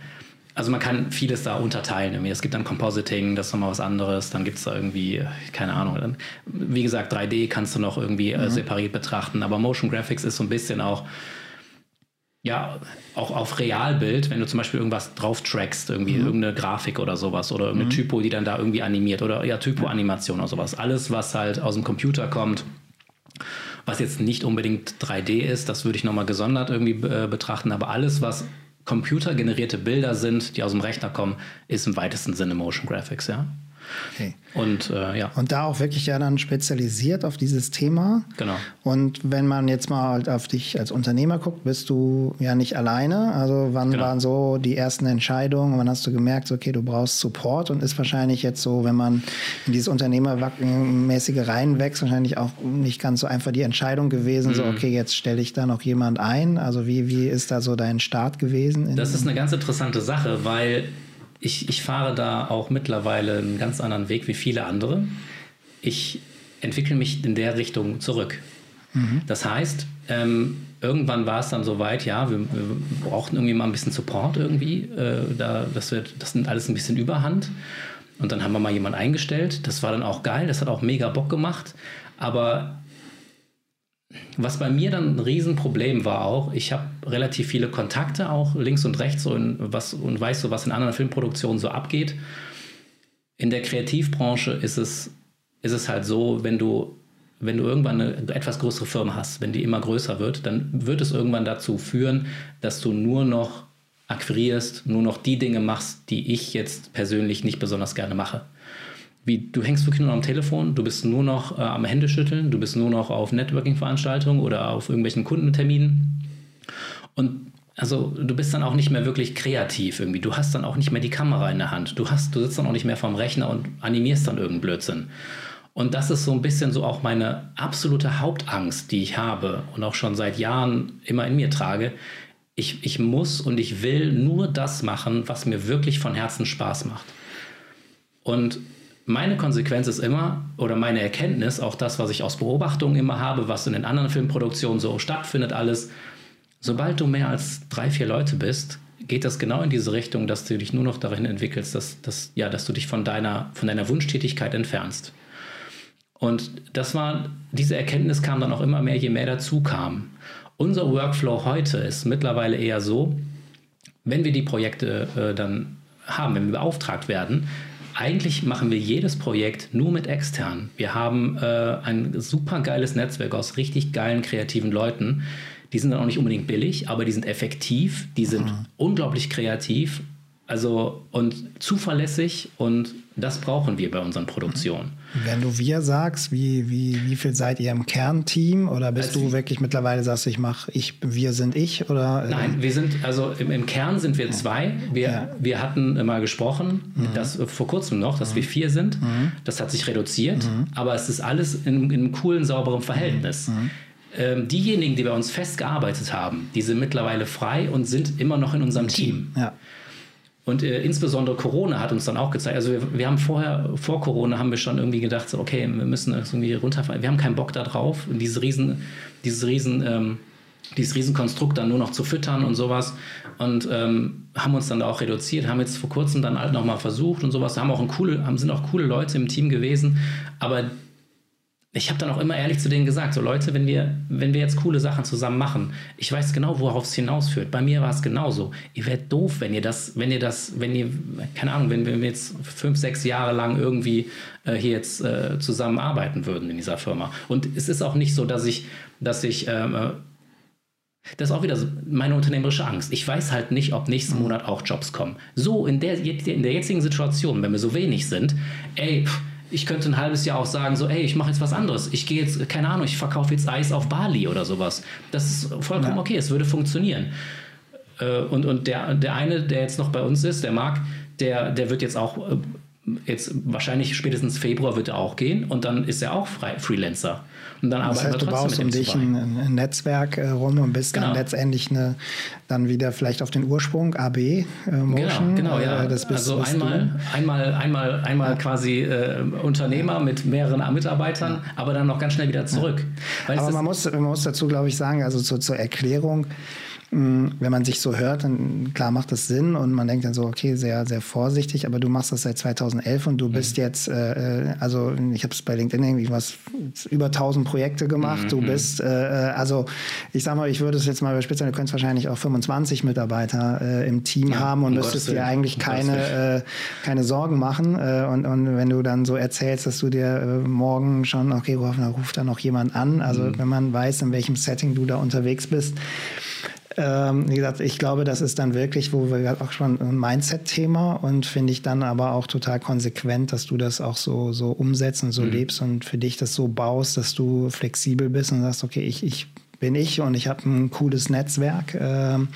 also man kann vieles da unterteilen. Es gibt dann Compositing, das ist nochmal was anderes. Dann gibt es da irgendwie, keine Ahnung. Wie gesagt, 3D kannst du noch irgendwie äh, mhm. separiert betrachten. Aber Motion Graphics ist so ein bisschen auch, ja, auch auf Realbild, wenn du zum Beispiel irgendwas drauf trackst, irgendwie mhm. irgendeine Grafik oder sowas oder irgendeine mhm. Typo, die dann da irgendwie animiert oder ja, Typo-Animation oder sowas. Alles, was halt aus dem Computer kommt, was jetzt nicht unbedingt 3D ist, das würde ich nochmal gesondert irgendwie äh, betrachten, aber alles, was computergenerierte Bilder sind, die aus dem Rechner kommen, ist im weitesten Sinne Motion Graphics, ja. Okay. Und äh, ja. Und da auch wirklich ja dann spezialisiert auf dieses Thema. Genau. Und wenn man jetzt mal halt auf dich als Unternehmer guckt, bist du ja nicht alleine. Also wann genau. waren so die ersten Entscheidungen? Wann hast du gemerkt, okay, du brauchst Support und ist wahrscheinlich jetzt so, wenn man in dieses Unternehmermäßige reinwächst, wahrscheinlich auch nicht ganz so einfach die Entscheidung gewesen, mhm. so okay, jetzt stelle ich da noch jemand ein. Also wie, wie ist da so dein Start gewesen? Das ist eine ganz interessante Sache, weil ich, ich fahre da auch mittlerweile einen ganz anderen Weg wie viele andere. Ich entwickle mich in der Richtung zurück. Mhm. Das heißt, ähm, irgendwann war es dann soweit, ja, wir, wir, brauchten irgendwie mal ein bisschen Support irgendwie. Äh, da, das, wird, das nimmt alles ein bisschen überhand. Und dann haben wir mal jemanden eingestellt. Das war dann auch geil, das hat auch mega Bock gemacht. Aber was bei mir dann ein Riesenproblem war auch, ich habe relativ viele Kontakte auch links und rechts in, was, und weiß so, was in anderen Filmproduktionen so abgeht. In der Kreativbranche ist es, ist es halt so, wenn du, wenn du irgendwann eine etwas größere Firma hast, wenn die immer größer wird, dann wird es irgendwann dazu führen, dass du nur noch akquirierst, nur noch die Dinge machst, die ich jetzt persönlich nicht besonders gerne mache wie du hängst wirklich nur am Telefon, du bist nur noch äh, am Händeschütteln, du bist nur noch auf Networking-Veranstaltungen oder auf irgendwelchen Kundenterminen. Und also du bist dann auch nicht mehr wirklich kreativ irgendwie. Du hast dann auch nicht mehr die Kamera in der Hand. Du hast, du sitzt dann auch nicht mehr vorm Rechner und animierst dann irgendeinen Blödsinn. Und das ist so ein bisschen so auch meine absolute Hauptangst, die ich habe und auch schon seit Jahren immer in mir trage. Ich, ich muss und ich will nur das machen, was mir wirklich von Herzen Spaß macht. Und meine Konsequenz ist immer, oder meine Erkenntnis, auch das, was ich aus Beobachtungen immer habe, was in den anderen Filmproduktionen so stattfindet, alles, sobald du mehr als drei, vier Leute bist, geht das genau in diese Richtung, dass du dich nur noch darin entwickelst, dass, dass, ja, dass du dich von deiner, von deiner Wunschtätigkeit entfernst. Und das war, diese Erkenntnis kam dann auch immer mehr, je mehr dazu kam. Unser Workflow heute ist mittlerweile eher so, wenn wir die Projekte äh, dann haben, wenn wir beauftragt werden, eigentlich machen wir jedes Projekt nur mit extern. Wir haben äh, ein super geiles Netzwerk aus richtig geilen, kreativen Leuten. Die sind dann auch nicht unbedingt billig, aber die sind effektiv, die sind mhm. unglaublich kreativ also und zuverlässig und das brauchen wir bei unseren Produktionen. Wenn du wir sagst, wie, wie, wie viel seid ihr im Kernteam oder bist also du wirklich mittlerweile sagst, ich mache ich, wir sind ich oder? Äh? Nein, wir sind, also im, im Kern sind wir zwei. Wir, ja. wir hatten mal gesprochen, mhm. dass vor kurzem noch, dass mhm. wir vier sind. Mhm. Das hat sich reduziert, mhm. aber es ist alles in, in einem coolen, sauberen Verhältnis. Mhm. Mhm. Ähm, diejenigen, die bei uns festgearbeitet haben, die sind mittlerweile frei und sind immer noch in unserem Team. Ja. Und äh, insbesondere Corona hat uns dann auch gezeigt, also wir, wir, haben vorher, vor Corona haben wir schon irgendwie gedacht, so, okay, wir müssen irgendwie runterfallen. Wir haben keinen Bock da drauf, diese riesen, dieses riesen, ähm, dieses Riesenkonstrukt dann nur noch zu füttern und sowas. Und ähm, haben uns dann da auch reduziert, haben jetzt vor kurzem dann halt nochmal versucht und sowas, haben auch ein coole, haben, sind auch coole Leute im Team gewesen, aber ich habe dann auch immer ehrlich zu denen gesagt, so Leute, wenn wir, wenn wir jetzt coole Sachen zusammen machen, ich weiß genau, worauf es hinausführt. Bei mir war es genauso. Ihr werdet doof, wenn ihr das, wenn ihr das, wenn ihr, keine Ahnung, wenn, wenn wir jetzt fünf, sechs Jahre lang irgendwie äh, hier jetzt äh, zusammenarbeiten würden in dieser Firma. Und es ist auch nicht so, dass ich, dass ich ähm, äh, das ist auch wieder meine unternehmerische Angst. Ich weiß halt nicht, ob nächsten Monat auch Jobs kommen. So in der, in der jetzigen Situation, wenn wir so wenig sind, ey, pff, ich könnte ein halbes Jahr auch sagen, so, ey, ich mache jetzt was anderes. Ich gehe jetzt, keine Ahnung, ich verkaufe jetzt Eis auf Bali oder sowas. Das ist vollkommen ja. okay, es würde funktionieren. Äh, und und der, der eine, der jetzt noch bei uns ist, der Marc, der, der wird jetzt auch, äh, jetzt wahrscheinlich spätestens Februar wird er auch gehen und dann ist er auch frei, Freelancer. Und dann das heißt, du baust um dich ein, ein, Netzwerk äh, rum und bist genau. dann letztendlich eine, dann wieder vielleicht auf den Ursprung AB äh, Motion. Genau, genau ja. Äh, bist, also einmal, einmal, einmal, einmal ja. quasi äh, Unternehmer mit mehreren Mitarbeitern, ja. aber dann noch ganz schnell wieder zurück. aber man muss, man muss dazu, glaube ich, sagen, also zu, zur Erklärung, wenn man sich so hört, dann klar macht das Sinn und man denkt dann so, okay, sehr, sehr vorsichtig, aber du machst das seit 2011 und du bist mhm. jetzt, äh, äh, also ich habe es bei LinkedIn irgendwie was, über 1000 Projekte gemacht. Mhm. Du bist, äh, äh, also ich sag mal, ich würde es jetzt mal überspitzen, du könntest wahrscheinlich auch 25 Mitarbeiter äh, im Team ja, haben und müsstest dir eigentlich keine, äh, keine Sorgen machen. und, und wenn du dann so erzählst, dass du dir morgen schon, okay, ruft da noch jemand an, also mhm. wenn man weiß, in welchem Setting du da unterwegs bist, ähm, wie gesagt, ich glaube, das ist dann wirklich, wo wir auch schon ein Mindset-Thema und finde ich dann aber auch total konsequent, dass du das auch so, so umsetzt und so mhm. lebst und für dich das so baust, dass du flexibel bist und sagst, okay, ich, ich bin ich und ich habe ein cooles Netzwerk. Ähm,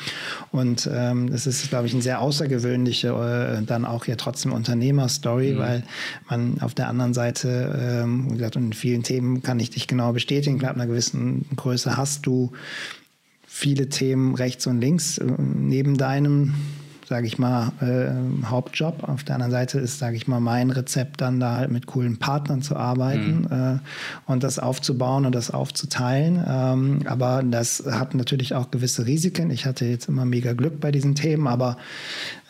und ähm, das ist, glaube ich, eine sehr außergewöhnliche, äh, dann auch ja trotzdem Unternehmerstory, mhm. weil man auf der anderen Seite, ähm, wie gesagt, in vielen Themen kann ich dich genau bestätigen, klar, ab einer gewissen Größe hast du viele Themen rechts und links äh, neben deinem sage ich mal, äh, Hauptjob. Auf der anderen Seite ist, sage ich mal, mein Rezept dann da halt mit coolen Partnern zu arbeiten mhm. äh, und das aufzubauen und das aufzuteilen. Ähm, aber das hat natürlich auch gewisse Risiken. Ich hatte jetzt immer mega Glück bei diesen Themen, aber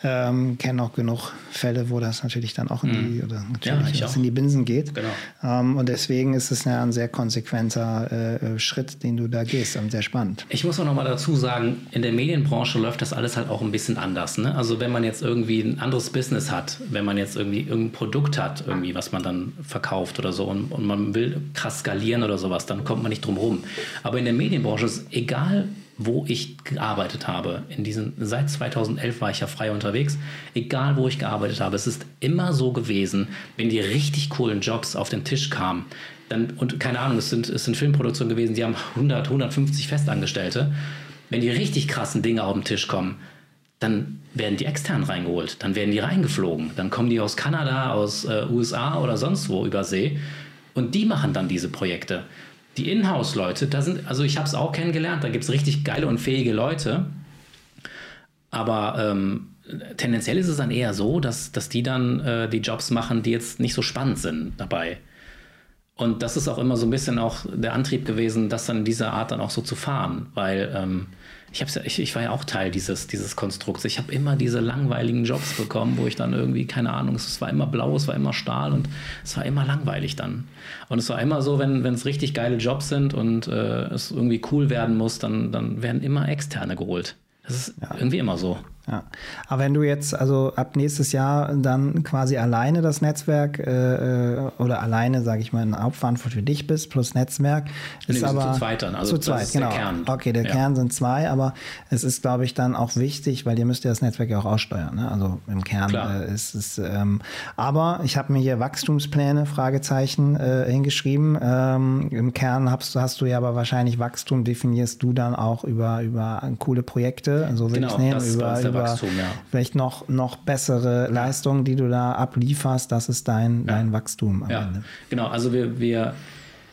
ähm, kenne auch genug Fälle, wo das natürlich dann auch in die, mhm. oder natürlich ja, in die Binsen geht. Genau. Ähm, und deswegen ist es ja ein sehr konsequenter äh, Schritt, den du da gehst und sehr spannend. Ich muss auch noch mal dazu sagen, in der Medienbranche läuft das alles halt auch ein bisschen anders. Ne? Also wenn man jetzt irgendwie ein anderes Business hat, wenn man jetzt irgendwie irgendein Produkt hat, irgendwie, was man dann verkauft oder so und, und man will krass skalieren oder sowas, dann kommt man nicht drum rum. Aber in der Medienbranche ist egal, wo ich gearbeitet habe. In diesen, seit 2011 war ich ja frei unterwegs. Egal, wo ich gearbeitet habe, es ist immer so gewesen, wenn die richtig coolen Jobs auf den Tisch kamen, dann, und keine Ahnung, es sind, es sind Filmproduktionen gewesen, die haben 100, 150 Festangestellte. Wenn die richtig krassen Dinge auf den Tisch kommen, dann werden die extern reingeholt, dann werden die reingeflogen, dann kommen die aus Kanada, aus äh, USA oder sonst wo über See und die machen dann diese Projekte die Inhouse-Leute, da sind, also ich habe es auch kennengelernt, da gibt es richtig geile und fähige Leute. Aber ähm, tendenziell ist es dann eher so, dass, dass die dann äh, die Jobs machen, die jetzt nicht so spannend sind dabei. Und das ist auch immer so ein bisschen auch der Antrieb gewesen, das dann in dieser Art dann auch so zu fahren, weil ähm, ich, hab's ich, ich war ja auch Teil dieses, dieses Konstrukts. Ich habe immer diese langweiligen Jobs bekommen, wo ich dann irgendwie, keine Ahnung, es war immer blau, es war immer Stahl und es war immer langweilig dann. Und es war immer so, wenn es richtig geile Jobs sind und äh, es irgendwie cool werden muss, dann, dann werden immer Externe geholt. Das ist ja. irgendwie immer so. Ja. Aber wenn du jetzt also ab nächstes Jahr dann quasi alleine das Netzwerk äh, äh oder alleine, sage ich mal, in Hauptverantwortung für dich bist plus Netzwerk, ist nee, aber zu zweit dann. Also zu zweit, genau. Der Kern. Okay, der ja. Kern sind zwei, aber es ist, glaube ich, dann auch wichtig, weil ihr müsst ja das Netzwerk ja auch aussteuern. Ne? Also im Kern äh, ist es. Ähm, aber ich habe mir hier Wachstumspläne Fragezeichen äh, hingeschrieben. Ähm, Im Kern hast, hast du ja aber wahrscheinlich Wachstum definierst du dann auch über über coole Projekte, so will genau, ich nehmen, über über Wachstum, ja. vielleicht noch, noch bessere Leistungen, die du da ablieferst. Das ist dein, dein Wachstum am ja. Ende. Genau, also wir, wir,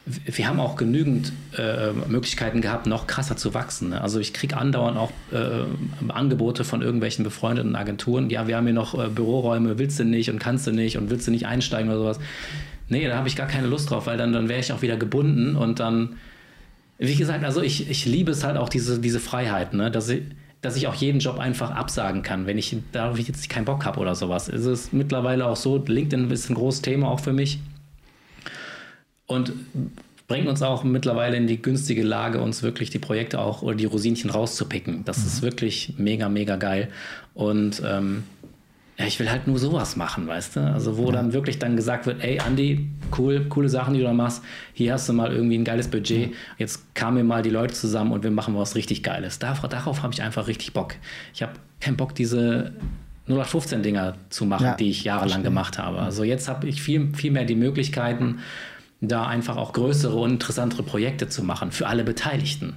wir haben auch genügend äh, Möglichkeiten gehabt, noch krasser zu wachsen. Ne? Also ich kriege andauernd auch äh, Angebote von irgendwelchen befreundeten Agenturen. Ja, wir haben hier noch äh, Büroräume, willst du nicht und kannst du nicht und willst du nicht einsteigen oder sowas. Nee, da habe ich gar keine Lust drauf, weil dann, dann wäre ich auch wieder gebunden und dann, wie gesagt, also ich, ich liebe es halt auch diese, diese Freiheit, ne? dass ich, dass ich auch jeden Job einfach absagen kann, wenn ich darauf jetzt keinen Bock habe oder sowas. Es ist mittlerweile auch so, LinkedIn ist ein großes Thema auch für mich und bringt uns auch mittlerweile in die günstige Lage, uns wirklich die Projekte auch oder die Rosinchen rauszupicken. Das mhm. ist wirklich mega, mega geil. Und ähm, ja, ich will halt nur sowas machen, weißt du? Also wo ja. dann wirklich dann gesagt wird, ey Andi, cool, coole Sachen, die du da machst. Hier hast du mal irgendwie ein geiles Budget. Ja. Jetzt kamen mal die Leute zusammen und wir machen was richtig Geiles. Darauf, darauf habe ich einfach richtig Bock. Ich habe keinen Bock, diese 0815 Dinger zu machen, ja, die ich jahrelang gemacht habe. Also jetzt habe ich viel, viel mehr die Möglichkeiten, da einfach auch größere und interessantere Projekte zu machen für alle Beteiligten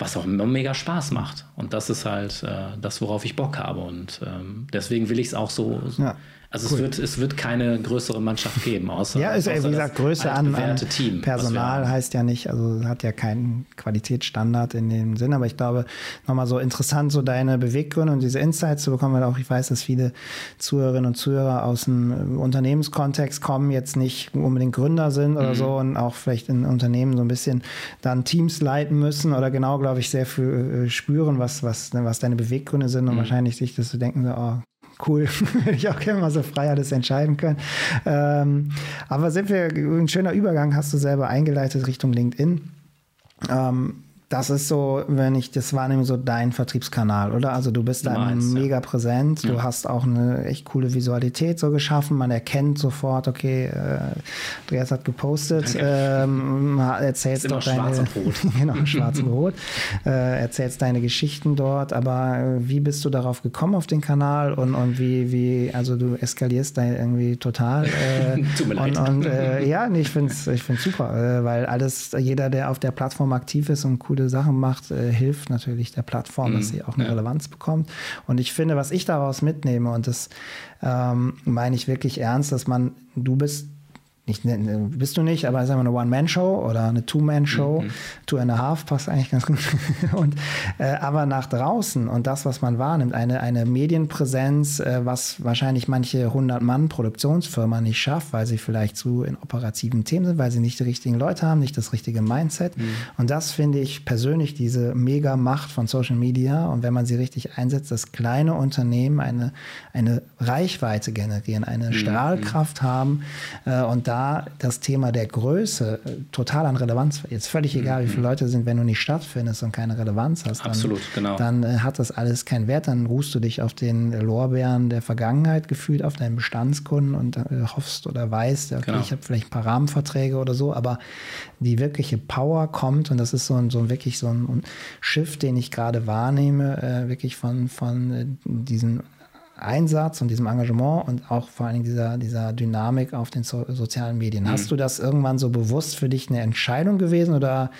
was auch mega Spaß macht. Und das ist halt äh, das, worauf ich Bock habe. Und ähm, deswegen will ich es auch so, ja. Also cool. es, wird, es wird keine größere Mannschaft geben, außer. Ja, ist, außer wie gesagt, Größe an, an Team, Personal heißt ja nicht, also hat ja keinen Qualitätsstandard in dem Sinn, aber ich glaube, nochmal so interessant, so deine Beweggründe und diese Insights zu bekommen, weil auch ich weiß, dass viele Zuhörerinnen und Zuhörer aus dem Unternehmenskontext kommen, jetzt nicht unbedingt Gründer sind oder mhm. so und auch vielleicht in Unternehmen so ein bisschen dann Teams leiten müssen oder genau, glaube ich, sehr viel äh, spüren, was, was, was deine Beweggründe sind und mhm. wahrscheinlich sich das zu denken, so, oh, cool, würde [LAUGHS] ich auch gerne mal so frei alles entscheiden können. Ähm, aber sind wir, ein schöner Übergang hast du selber eingeleitet Richtung LinkedIn. Ähm, das ist so, wenn ich das wahrnehme, so dein Vertriebskanal, oder? Also du bist da mega ja. präsent, du ja. hast auch eine echt coole Visualität so geschaffen, man erkennt sofort, okay, äh, Andreas hat gepostet, ähm, erzählst doch deine, schwarz und rot. [LAUGHS] genau, schwarz und rot, äh, erzählst deine Geschichten dort, aber äh, wie bist du darauf gekommen auf den Kanal und, und wie, wie, also du eskalierst da irgendwie total. Äh, [LAUGHS] Tut mir leid. Und, und äh, ja, nee, ich finde es ich find's super, äh, weil alles, jeder, der auf der Plattform aktiv ist und coole coole Sachen macht, äh, hilft natürlich der Plattform, mhm. dass sie auch eine ja. Relevanz bekommt. Und ich finde, was ich daraus mitnehme, und das ähm, meine ich wirklich ernst, dass man, du bist nicht, ne, ne, bist du nicht, aber sagen wir eine One-Man-Show oder eine Two-Man-Show, mhm. Two and a Half passt eigentlich ganz gut. [LAUGHS] und, äh, aber nach draußen und das, was man wahrnimmt, eine, eine Medienpräsenz, äh, was wahrscheinlich manche 100-Mann-Produktionsfirma nicht schafft, weil sie vielleicht zu in operativen Themen sind, weil sie nicht die richtigen Leute haben, nicht das richtige Mindset. Mhm. Und das finde ich persönlich diese mega Macht von Social Media. Und wenn man sie richtig einsetzt, dass kleine Unternehmen eine, eine Reichweite generieren, eine mhm. Strahlkraft haben äh, und da das Thema der Größe äh, total an Relevanz, jetzt völlig egal, mhm. wie viele Leute sind, wenn du nicht stattfindest und keine Relevanz hast, dann, Absolut, genau. dann äh, hat das alles keinen Wert. Dann ruhst du dich auf den Lorbeeren der Vergangenheit gefühlt, auf deinen Bestandskunden und äh, hoffst oder weißt, okay, genau. ich habe vielleicht ein paar Rahmenverträge oder so, aber die wirkliche Power kommt und das ist so ein, so ein wirklich so ein Schiff, den ich gerade wahrnehme, wirklich von, von diesen Einsatz und diesem Engagement und auch vor allen Dingen dieser, dieser Dynamik auf den so sozialen Medien. Mhm. Hast du das irgendwann so bewusst für dich eine Entscheidung gewesen oder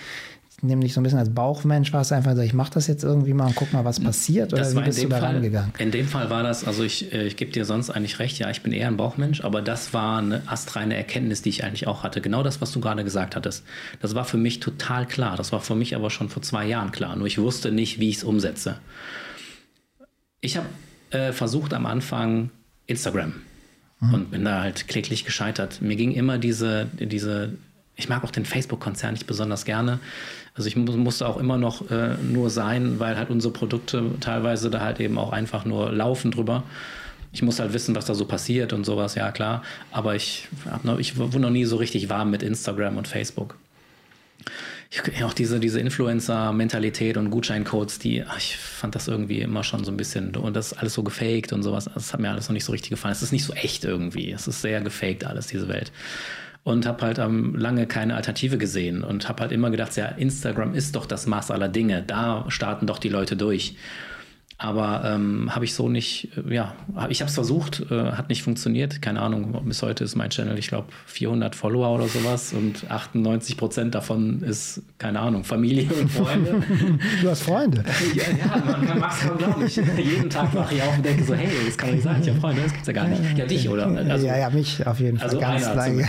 nämlich so ein bisschen als Bauchmensch war es einfach so, ich mache das jetzt irgendwie mal und guck mal, was passiert oder das wie bist du da Fall, rangegangen? In dem Fall war das, also ich, äh, ich gebe dir sonst eigentlich recht, ja, ich bin eher ein Bauchmensch, aber das war eine astreine Erkenntnis, die ich eigentlich auch hatte. Genau das, was du gerade gesagt hattest. Das war für mich total klar. Das war für mich aber schon vor zwei Jahren klar. Nur ich wusste nicht, wie ich es umsetze. Ich habe äh, versucht am Anfang Instagram mhm. und bin da halt kläglich gescheitert. Mir ging immer diese, diese, ich mag auch den Facebook-Konzern nicht besonders gerne. Also ich musste auch immer noch äh, nur sein, weil halt unsere Produkte teilweise da halt eben auch einfach nur laufen drüber. Ich muss halt wissen, was da so passiert und sowas, ja klar. Aber ich, noch, ich wurde noch nie so richtig warm mit Instagram und Facebook ich, auch diese, diese Influencer-Mentalität und Gutscheincodes, die, ach, ich fand das irgendwie immer schon so ein bisschen, und das ist alles so gefaked und sowas. Das hat mir alles noch nicht so richtig gefallen. Es ist nicht so echt irgendwie. Es ist sehr gefaked alles, diese Welt. Und habe halt ähm, lange keine Alternative gesehen und habe halt immer gedacht, ja, Instagram ist doch das Maß aller Dinge. Da starten doch die Leute durch. Aber ähm, habe ich so nicht, äh, ja, ich habe es versucht, äh, hat nicht funktioniert. Keine Ahnung, bis heute ist mein Channel, ich glaube, 400 Follower oder sowas und 98 Prozent davon ist, keine Ahnung, Familie und Freunde. [LAUGHS] du hast Freunde? [LAUGHS] ja, ja, man kann Max kaum glauben. Ich, jeden Tag wache ich auf und denke so, hey, das kann doch nicht sein, ich habe Freunde, das gibt's ja gar nicht. Ja, dich, oder? Also, ja, ja, mich auf jeden Fall. Also ganz lange.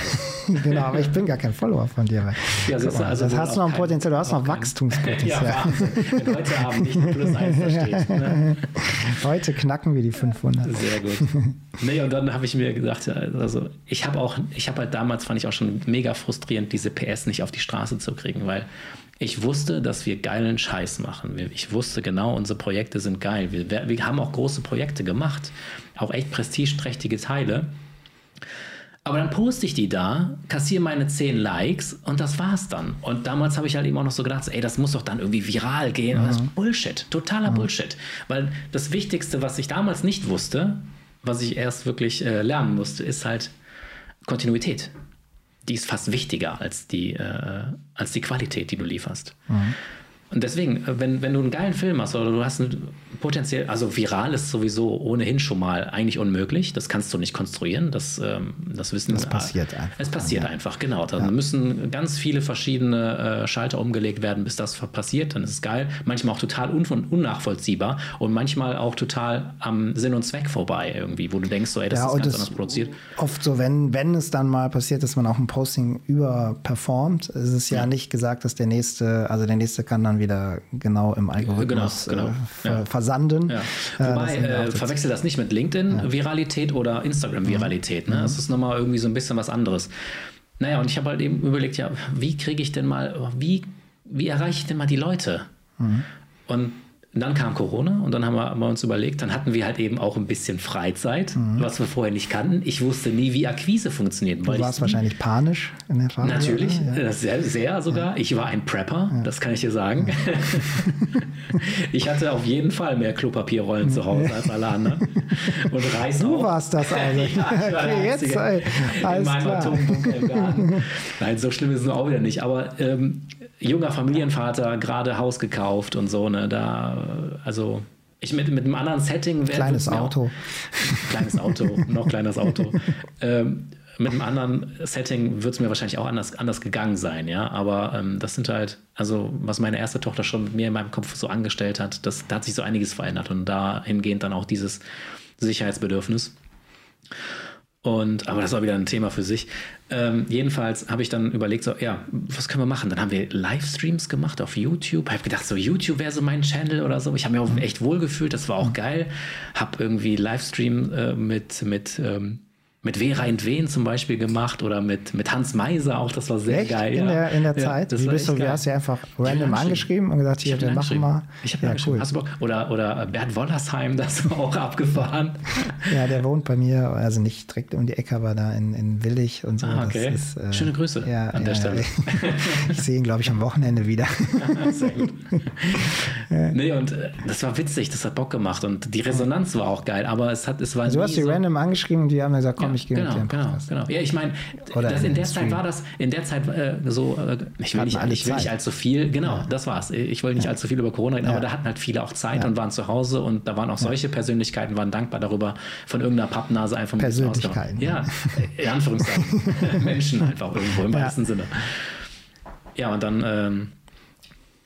[LAUGHS] genau, aber ich bin gar kein Follower von dir. Weil, ja, das, mal, also das hast du noch ein Potenzial, du hast noch Wachstumspotenzial. ja, Wenn heute Abend nicht plus eins da steht. Ne? [LAUGHS] Heute knacken wir die 500. Sehr gut. Nee, und dann habe ich mir gedacht, also ich habe auch, ich habe halt damals, fand ich auch schon mega frustrierend, diese PS nicht auf die Straße zu kriegen, weil ich wusste, dass wir geilen Scheiß machen. Ich wusste genau, unsere Projekte sind geil. Wir, wir haben auch große Projekte gemacht, auch echt prestigeträchtige Teile. Aber dann poste ich die da, kassiere meine 10 Likes und das war's dann. Und damals habe ich halt eben auch noch so gedacht, ey, das muss doch dann irgendwie viral gehen. Mhm. das ist Bullshit, totaler mhm. Bullshit. Weil das Wichtigste, was ich damals nicht wusste, was ich erst wirklich äh, lernen musste, ist halt Kontinuität. Die ist fast wichtiger als die, äh, als die Qualität, die du lieferst. Mhm. Und deswegen, äh, wenn, wenn du einen geilen Film hast oder du hast ein potenziell, also viral ist sowieso ohnehin schon mal eigentlich unmöglich. Das kannst du nicht konstruieren. Das, ähm, das wissen Das passiert einfach. Es passiert Ja. einfach, genau. Da müssen ganz viele verschiedene äh, Schalter umgelegt werden, bis das passiert. Dann ist es geil. Manchmal auch total un unnachvollziehbar und manchmal auch total am Sinn und Zweck vorbei irgendwie, wo du denkst, so, ey, das Ja, ist ganz es- anders produziert. Oft so, wenn, wenn es dann mal passiert, dass man auch ein Posting überperformt, ist es ja, nicht gesagt, dass der nächste, also der nächste kann dann wieder genau im Algorithmus Genau, genau. Äh, ver Ja. versanden. Ja. Äh, Wobei, äh, verwechsel das nicht mit LinkedIn-Viralität oder Instagram-Viralität. Mhm. Ne? Das ist nochmal irgendwie so ein bisschen was anderes. Naja, und ich habe halt eben überlegt, ja, wie kriege ich denn mal, wie, wie erreiche ich denn mal die Leute? Mhm. Und dann kam Corona und dann haben wir, haben wir uns überlegt, dann hatten wir halt eben auch ein bisschen Freizeit, was wir vorher nicht kannten. Ich wusste nie, wie Akquise funktioniert. Mhm. Du warst ich, wahrscheinlich panisch in der Phase. Natürlich? Ja. äh, sehr, sehr sogar. Ich war ein Prepper, das kann ich dir sagen. [LAUGHS] ich hatte auf jeden Fall mehr Klopapierrollen zu Hause als alle anderen. Und Reis Du auch. warst das also. [LAUGHS] Ja, war okay, jetzt ey, in meinem. Atombunker im Garten. [LAUGHS] Nein, so schlimm ist es auch wieder nicht. Aber ähm, junger Familienvater, gerade Haus gekauft und so, ne, da, also ich mit, mit einem anderen Setting wäre Kleines mir auch- Auto. [LAUGHS] Kleines Auto, noch kleines Auto. Ähm, mit einem anderen Setting wird es mir wahrscheinlich auch anders, anders gegangen sein, ja. Aber ähm, das sind halt, also was meine erste Tochter schon mit mir in meinem Kopf so angestellt hat, das, da hat sich so einiges verändert und dahingehend dann auch dieses Sicherheitsbedürfnis. Und, aber das war wieder ein Thema für sich. Ähm, jedenfalls habe ich dann überlegt, so, ja, was können wir machen? Dann haben wir Livestreams gemacht auf YouTube. Habe gedacht, so YouTube wäre so mein Channel oder so. Ich habe mich auch echt wohl gefühlt, das war auch geil. Habe irgendwie Livestream äh, mit, mit, ähm, mit Vera in Wien zum Beispiel gemacht oder mit, mit Hans Meiser auch, das war sehr Echt? geil. In, ja. der, in der Ja, Zeit? Wie bist du, geil. hast du einfach random angeschrieben und gesagt, Ich hier, wir machen mal. Ich habe ja, cool. Hast du? Oder, oder Bert Wollersheim, [LAUGHS] das war auch abgefahren. Ja, der wohnt bei mir, also nicht direkt um die Ecke, aber da in, in Willig und so. Ah, okay. Ist, äh, Schöne Grüße ja, an der Stelle. [LAUGHS] Ich sehe ihn, glaube ich, am Wochenende wieder. [LAUGHS] Sehr gut. Nee, und äh, das war witzig, das hat Bock gemacht und die Resonanz war auch geil, aber es hat, es war du hast die so, random angeschrieben und die haben gesagt, komm, ja, ich gehe genau, genau, genau. Ja, ich meine, in der den Zeit Stream. war das, in der Zeit äh, so, äh, ich will nicht, ich will nicht allzu viel, genau, das war's. Ich will nicht allzu viel über Corona reden, aber da hatten halt viele auch Zeit und waren zu Hause und da waren auch solche Persönlichkeiten, waren dankbar darüber, von irgendeiner Pappnase einfach mit Persönlichkeiten. Ja, in Anführungszeichen. [LAUGHS] Menschen einfach irgendwo im Ja. weitesten Sinne. Ja, und dann, ähm,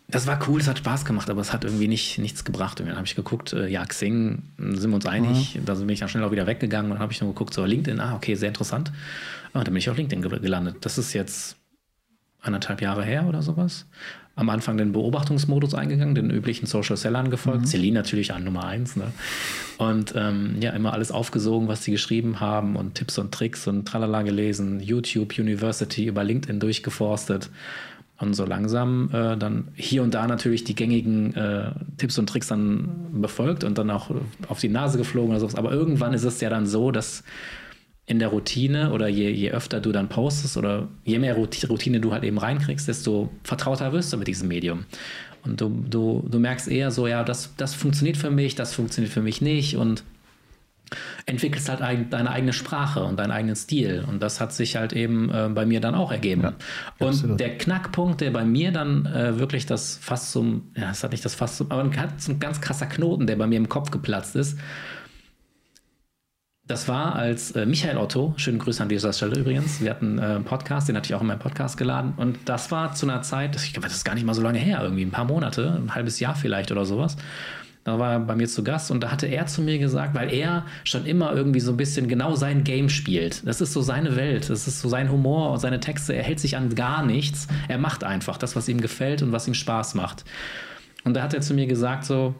das war cool, es hat Spaß gemacht, aber es hat irgendwie nicht, nichts gebracht. Und dann habe ich geguckt, äh, ja, Xing, sind wir uns einig. Da bin ich dann schnell auch wieder weggegangen und dann habe ich nur geguckt, so LinkedIn, ah, okay, sehr interessant. Und dann bin ich auf LinkedIn ge- gelandet. Das ist jetzt anderthalb Jahre her oder sowas. Am Anfang den Beobachtungsmodus eingegangen, den üblichen Social Sellern gefolgt. Celine natürlich an Nummer eins. Ne? Und ähm, ja, immer alles aufgesogen, was sie geschrieben haben und Tipps und Tricks und tralala gelesen. YouTube, University, über LinkedIn durchgeforstet. Und so langsam äh, dann hier und da natürlich die gängigen äh, Tipps und Tricks dann befolgt und dann auch auf die Nase geflogen oder sowas. Aber irgendwann ist es ja dann so, dass in der Routine oder je, je öfter du dann postest oder je mehr Rout- Routine du halt eben reinkriegst, desto vertrauter wirst du mit diesem Medium. Und du, du, du merkst eher so, ja, das, das funktioniert für mich, das funktioniert für mich nicht und entwickelst halt deine eigene Sprache und deinen eigenen Stil. Und das hat sich halt eben äh, bei mir dann auch ergeben. und absolut. der Knackpunkt, der bei mir dann äh, wirklich das fast zum, ja, es hat nicht das fast zum, aber ein ganz, ein ganz krasser Knoten, der bei mir im Kopf geplatzt ist. Das war, als äh, Michael Otto, schönen Grüße an dieser Stelle übrigens, wir hatten äh, einen Podcast, den hatte ich auch in meinen Podcast geladen. Und das war zu einer Zeit, ich glaube, das ist gar nicht mal so lange her, irgendwie ein paar Monate, ein halbes Jahr vielleicht oder sowas. Da war er bei mir zu Gast und da hatte er zu mir gesagt, weil er schon immer irgendwie so ein bisschen genau sein Game spielt. Das ist so seine Welt, das ist so sein Humor und seine Texte. Er hält sich an gar nichts. Er macht einfach das, was ihm gefällt und was ihm Spaß macht. Und da hat er zu mir gesagt, so,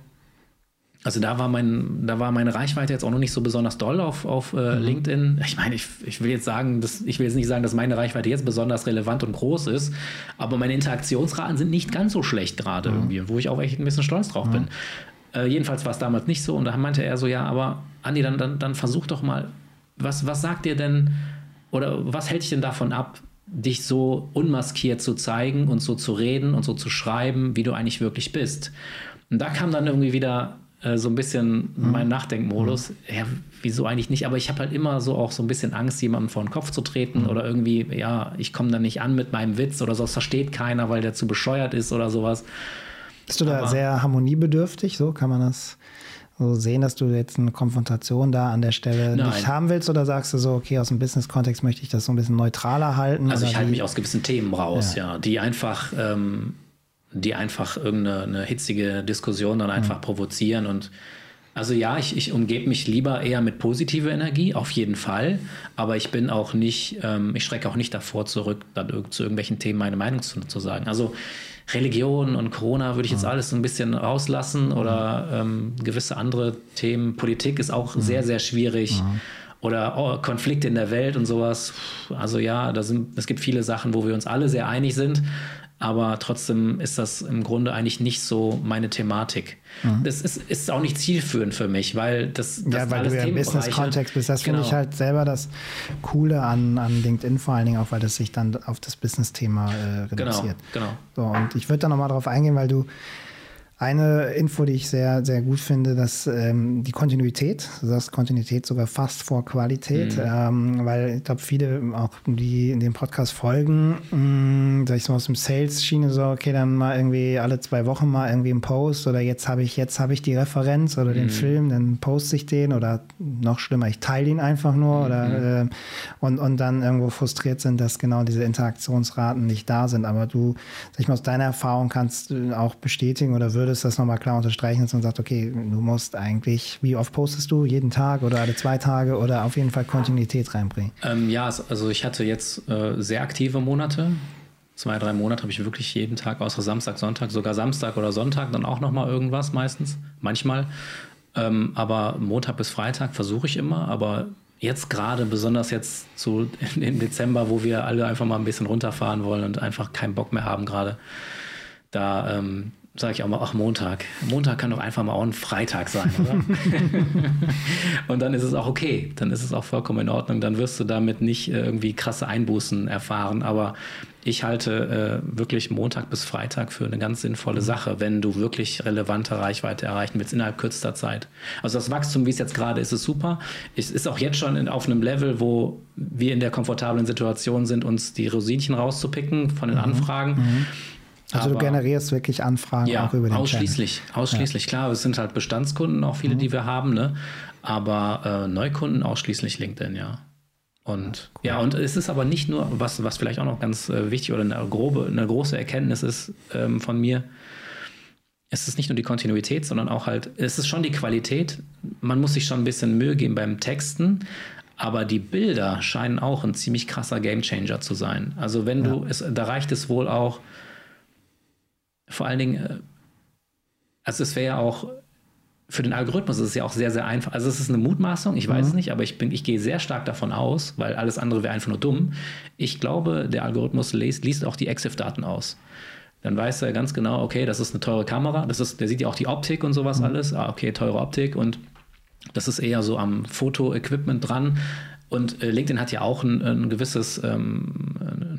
also da war mein, da war meine Reichweite jetzt auch noch nicht so besonders doll auf, auf äh, LinkedIn. Ich meine, ich, ich will jetzt sagen, dass, ich will jetzt nicht sagen, dass meine Reichweite jetzt besonders relevant und groß ist, aber meine Interaktionsraten sind nicht ganz so schlecht gerade irgendwie, wo ich auch echt ein bisschen stolz drauf bin. Äh, jedenfalls war es damals nicht so und da meinte er so, ja, aber Andi, dann, dann, dann versuch doch mal, was, was sagt dir denn oder was hält dich denn davon ab, dich so unmaskiert zu zeigen und so zu reden und so zu schreiben, wie du eigentlich wirklich bist? Und da kam dann irgendwie wieder äh, so ein bisschen mein Nachdenkmodus. Ja, wieso eigentlich nicht? Aber ich habe halt immer so auch so ein bisschen Angst, jemandem vor den Kopf zu treten oder irgendwie, ja, ich komme dann nicht an mit meinem Witz oder so, das versteht keiner, weil der zu bescheuert ist oder sowas. Bist du da Aber sehr harmoniebedürftig? So kann man das so sehen, dass du jetzt eine Konfrontation da an der Stelle Nein. nicht haben willst? Oder sagst du so, okay, aus dem Business-Kontext möchte ich das so ein bisschen neutraler halten? Also ich halte mich aus gewissen Themen raus, ja, ja die einfach, ähm, die einfach irgendeine hitzige Diskussion dann einfach mhm. provozieren und also ja, ich, ich umgebe mich lieber eher mit positiver Energie, auf jeden Fall. Aber ich bin auch nicht, ähm, ich schrecke auch nicht davor zurück, dann zu irgendwelchen Themen meine Meinung zu, zu sagen. Also Religion und Corona würde ich jetzt alles so ein bisschen rauslassen oder ähm, gewisse andere Themen. Politik ist auch sehr, sehr schwierig. Oder oh, Konflikte in der Welt und sowas. Also ja, da sind, es gibt viele Sachen, wo wir uns alle sehr einig sind, aber trotzdem ist das im Grunde eigentlich nicht so meine Thematik. Mhm. Das ist, ist auch nicht zielführend für mich, weil das, das Ja, weil du ja im Business-Kontext bist. Das genau. finde ich halt selber das Coole an, an LinkedIn, vor allen Dingen auch, weil das sich dann auf das Business-Thema äh, reduziert. Genau, genau. So, und ich würde da nochmal drauf eingehen, weil du eine Info, die ich sehr, sehr gut finde, dass ähm, die Kontinuität, du sagst Kontinuität sogar fast vor Qualität, mhm. ähm, weil ich glaube, viele auch, die in dem Podcast folgen, mh, mm, sag ich so aus dem Sales-Schiene so, okay, dann mal irgendwie alle zwei Wochen mal irgendwie einen Post oder jetzt habe ich, jetzt habe ich die Referenz oder mhm. den Film, dann poste ich den oder noch schlimmer, ich teile ihn einfach nur mhm. oder äh, und, und dann irgendwo frustriert sind, dass genau diese Interaktionsraten nicht da sind. Aber du, sag ich mal, aus deiner Erfahrung kannst du auch bestätigen oder würdest würdest das nochmal klar unterstreichen und sagst, okay, du musst eigentlich, wie oft postest du? Jeden Tag oder alle zwei Tage oder auf jeden Fall Kontinuität reinbringen? Ähm, ja, also ich hatte jetzt äh, sehr aktive Monate. Zwei, drei Monate habe ich wirklich jeden Tag, außer Samstag, Sonntag, sogar Samstag oder Sonntag, dann auch nochmal irgendwas meistens, manchmal. Ähm, aber Montag bis Freitag versuche ich immer, aber jetzt gerade, besonders jetzt so im Dezember, wo wir alle einfach mal ein bisschen runterfahren wollen und einfach keinen Bock mehr haben gerade, da ähm, sage ich auch mal, ach Montag. Montag kann doch einfach mal auch ein Freitag sein, oder? [LAUGHS] und dann ist es auch okay. Dann ist es auch vollkommen in Ordnung. Dann wirst du damit nicht äh, irgendwie krasse Einbußen erfahren. Aber ich halte äh, wirklich Montag bis Freitag für eine ganz sinnvolle Sache, wenn du wirklich relevante Reichweite erreichen willst innerhalb kürzester Zeit. Also das Wachstum, wie es jetzt gerade ist, ist super. Es ist auch jetzt schon in, auf einem Level, wo wir in der komfortablen Situation sind, uns die Rosinchen rauszupicken von den mhm. Anfragen. Mhm. Also Aber, du generierst wirklich Anfragen ja, auch über den ausschließlich, Channel. Ausschließlich, ja. klar. Es sind halt Bestandskunden, auch viele, mhm. die wir haben, ne? Aber äh, Neukunden ausschließlich LinkedIn, ja. Und cool. ja, und es ist aber nicht nur, was, was vielleicht auch noch ganz äh, wichtig oder eine grobe, eine große Erkenntnis ist ähm, von mir, es ist nicht nur die Kontinuität, sondern auch halt, es ist schon die Qualität. Man muss sich schon ein bisschen Mühe geben beim Texten, aber die Bilder scheinen auch ein ziemlich krasser Gamechanger zu sein. Also wenn ja. du, es, da reicht es wohl auch, vor allen Dingen, äh, also es wäre ja auch für den Algorithmus ist es ja auch sehr, sehr einfach. Also es ist eine Mutmaßung, ich weiß mhm. es nicht, aber ich, bin, ich gehe sehr stark davon aus, weil alles andere wäre einfach nur dumm. Ich glaube, der Algorithmus liest, liest auch die EXIF-Daten aus. Dann weiß er ganz genau, okay, das ist eine teure Kamera, das ist, der sieht ja auch die Optik und sowas mhm. alles. Ah, okay, teure Optik und das ist eher so am Foto-Equipment dran. Und äh, LinkedIn hat ja auch ein, ein gewisses ähm,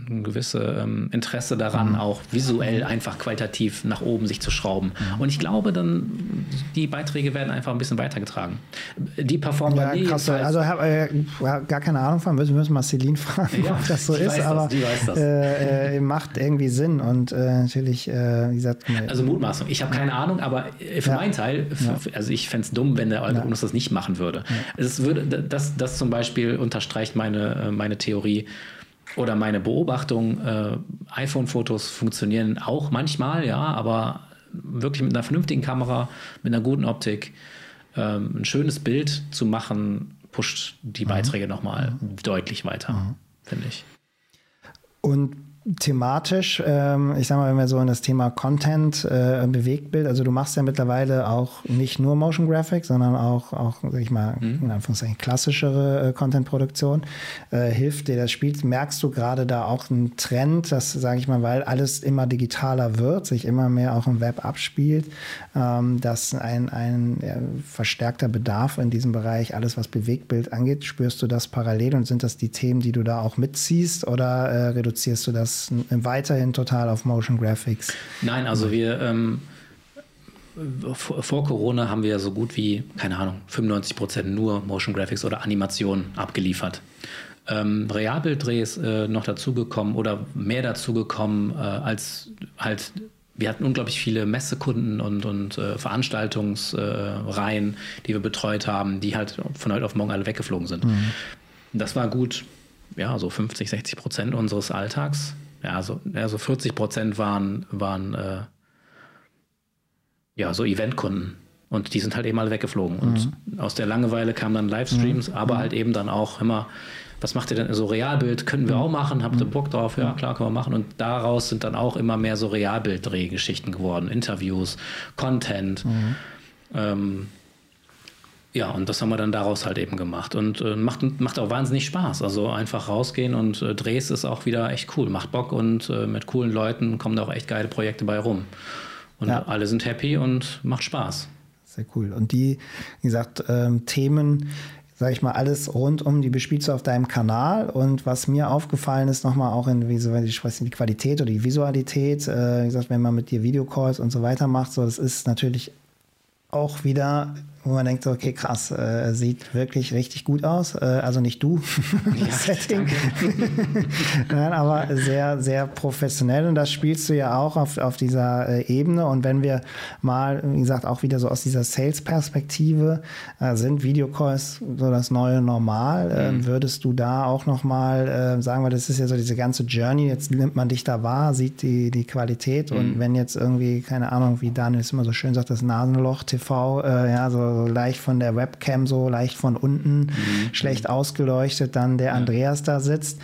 ein gewisse ähm, Interesse daran, mhm. auch visuell einfach qualitativ nach oben sich zu schrauben. Mhm. Und ich glaube, dann die Beiträge werden einfach ein bisschen weitergetragen. Die performen ja, krass, Also ich habe äh, gar keine Ahnung von, wir müssen mal Celine fragen, ja, ob das so ist, aber das, äh, äh, macht irgendwie Sinn und äh, natürlich, äh, wie gesagt. Also Mutmaßung. Ich habe keine Ahnung, aber für ja. meinen Teil, für, also ich fände es dumm, wenn der Algorithmus das nicht machen würde. Es würde das, das zum Beispiel unterstreicht meine, äh, meine Theorie, oder meine Beobachtung, äh, iPhone-Fotos funktionieren auch manchmal, ja, aber wirklich mit einer vernünftigen Kamera, mit einer guten Optik, ähm, ein schönes Bild zu machen, pusht die mhm. Beiträge mhm. nochmal deutlich weiter, mhm. finde ich. Und thematisch, ähm, ich sag mal, wenn wir so in das Thema Content, äh, Bewegtbild, also du machst ja mittlerweile auch nicht nur Motion Graphics, sondern auch, auch sag ich mal, mhm. in Anführungszeichen klassischere äh, Content-Produktion. Äh, hilft dir das Spiel? Merkst du gerade da auch einen Trend, dass, sage ich mal, weil alles immer digitaler wird, sich immer mehr auch im Web abspielt, ähm, dass ein, ein ja, verstärkter Bedarf in diesem Bereich, alles was Bewegtbild angeht, spürst du das parallel und sind das die Themen, die du da auch mitziehst oder äh, reduzierst du das weiterhin total auf Motion Graphics? Nein, also wir ähm, vor Corona haben wir so gut wie, keine Ahnung, 95 Prozent nur Motion Graphics oder Animationen abgeliefert. Ähm, Realbilddreh ist äh, noch dazugekommen oder mehr dazugekommen, äh, als halt wir hatten unglaublich viele Messekunden und, und äh, Veranstaltungsreihen, äh, die wir betreut haben, die halt von heute auf morgen alle weggeflogen sind. Mhm. Das war gut, ja, so 50, 60 Prozent unseres Alltags. Ja, so, ja, so 40 Prozent waren, waren äh, ja, so Eventkunden. Und die sind halt eben alle weggeflogen. Mhm. Und aus der Langeweile kamen dann Livestreams, mhm. aber mhm. halt eben dann auch immer, was macht ihr denn? So Realbild können wir mhm. auch machen, habt ihr mhm. Bock drauf? Ja, klar, können wir machen. Und daraus sind dann auch immer mehr so Realbild-Drehgeschichten geworden, Interviews, Content. Mhm. Ähm, ja, und das haben wir dann daraus halt eben gemacht. Und äh, macht, macht auch wahnsinnig Spaß. Also einfach rausgehen und äh, Drehs ist auch wieder echt cool. Macht Bock und äh, mit coolen Leuten kommen da auch echt geile Projekte bei rum. Und ja. alle sind happy und macht Spaß. Sehr cool. Und die, wie gesagt, ähm, Themen, sage ich mal, alles rund um die bespielst du auf deinem Kanal. Und was mir aufgefallen ist, nochmal auch in ich weiß nicht, die Qualität oder die Visualität, äh, wie gesagt, wenn man mit dir Videocalls und so weiter macht, so das ist natürlich auch wieder wo man denkt, okay, krass, äh, sieht wirklich richtig gut aus. Äh, also nicht du, [LAUGHS] ja, Setting, [LAUGHS] Nein, aber sehr, sehr professionell und das spielst du ja auch auf, auf dieser äh, Ebene. Und wenn wir mal, wie gesagt, auch wieder so aus dieser Sales-Perspektive äh, sind Videocalls so das neue Normal, ähm, mhm. würdest du da auch nochmal äh, sagen, weil das ist ja so diese ganze Journey, jetzt nimmt man dich da wahr, sieht die, die Qualität mhm. und wenn jetzt irgendwie, keine Ahnung, wie Daniel es immer so schön sagt, das Nasenloch TV, äh, ja, so leicht von der Webcam so leicht von unten, mhm. schlecht ausgeleuchtet, dann der Andreas da sitzt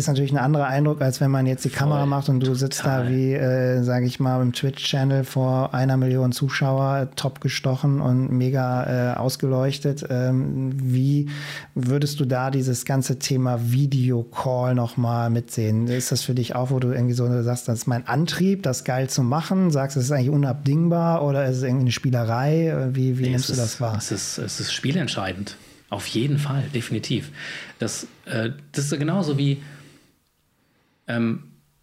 ist natürlich ein anderer Eindruck, als wenn man jetzt die Voll, Kamera macht und du sitzt total. da wie, äh, sage ich mal, im Twitch-Channel vor einer Million Zuschauer, top gestochen und mega äh, ausgeleuchtet. Ähm, wie würdest du da dieses ganze Thema Videocall nochmal mitsehen? Ist das für dich auch, wo du irgendwie so sagst, das ist mein Antrieb, das geil zu machen? Sagst du, es ist eigentlich unabdingbar oder ist es irgendwie eine Spielerei? Wie, wie nee, nimmst du das wahr? Es ist, es ist spielentscheidend. Auf jeden Fall, definitiv. Das, äh, das ist genauso wie ähm,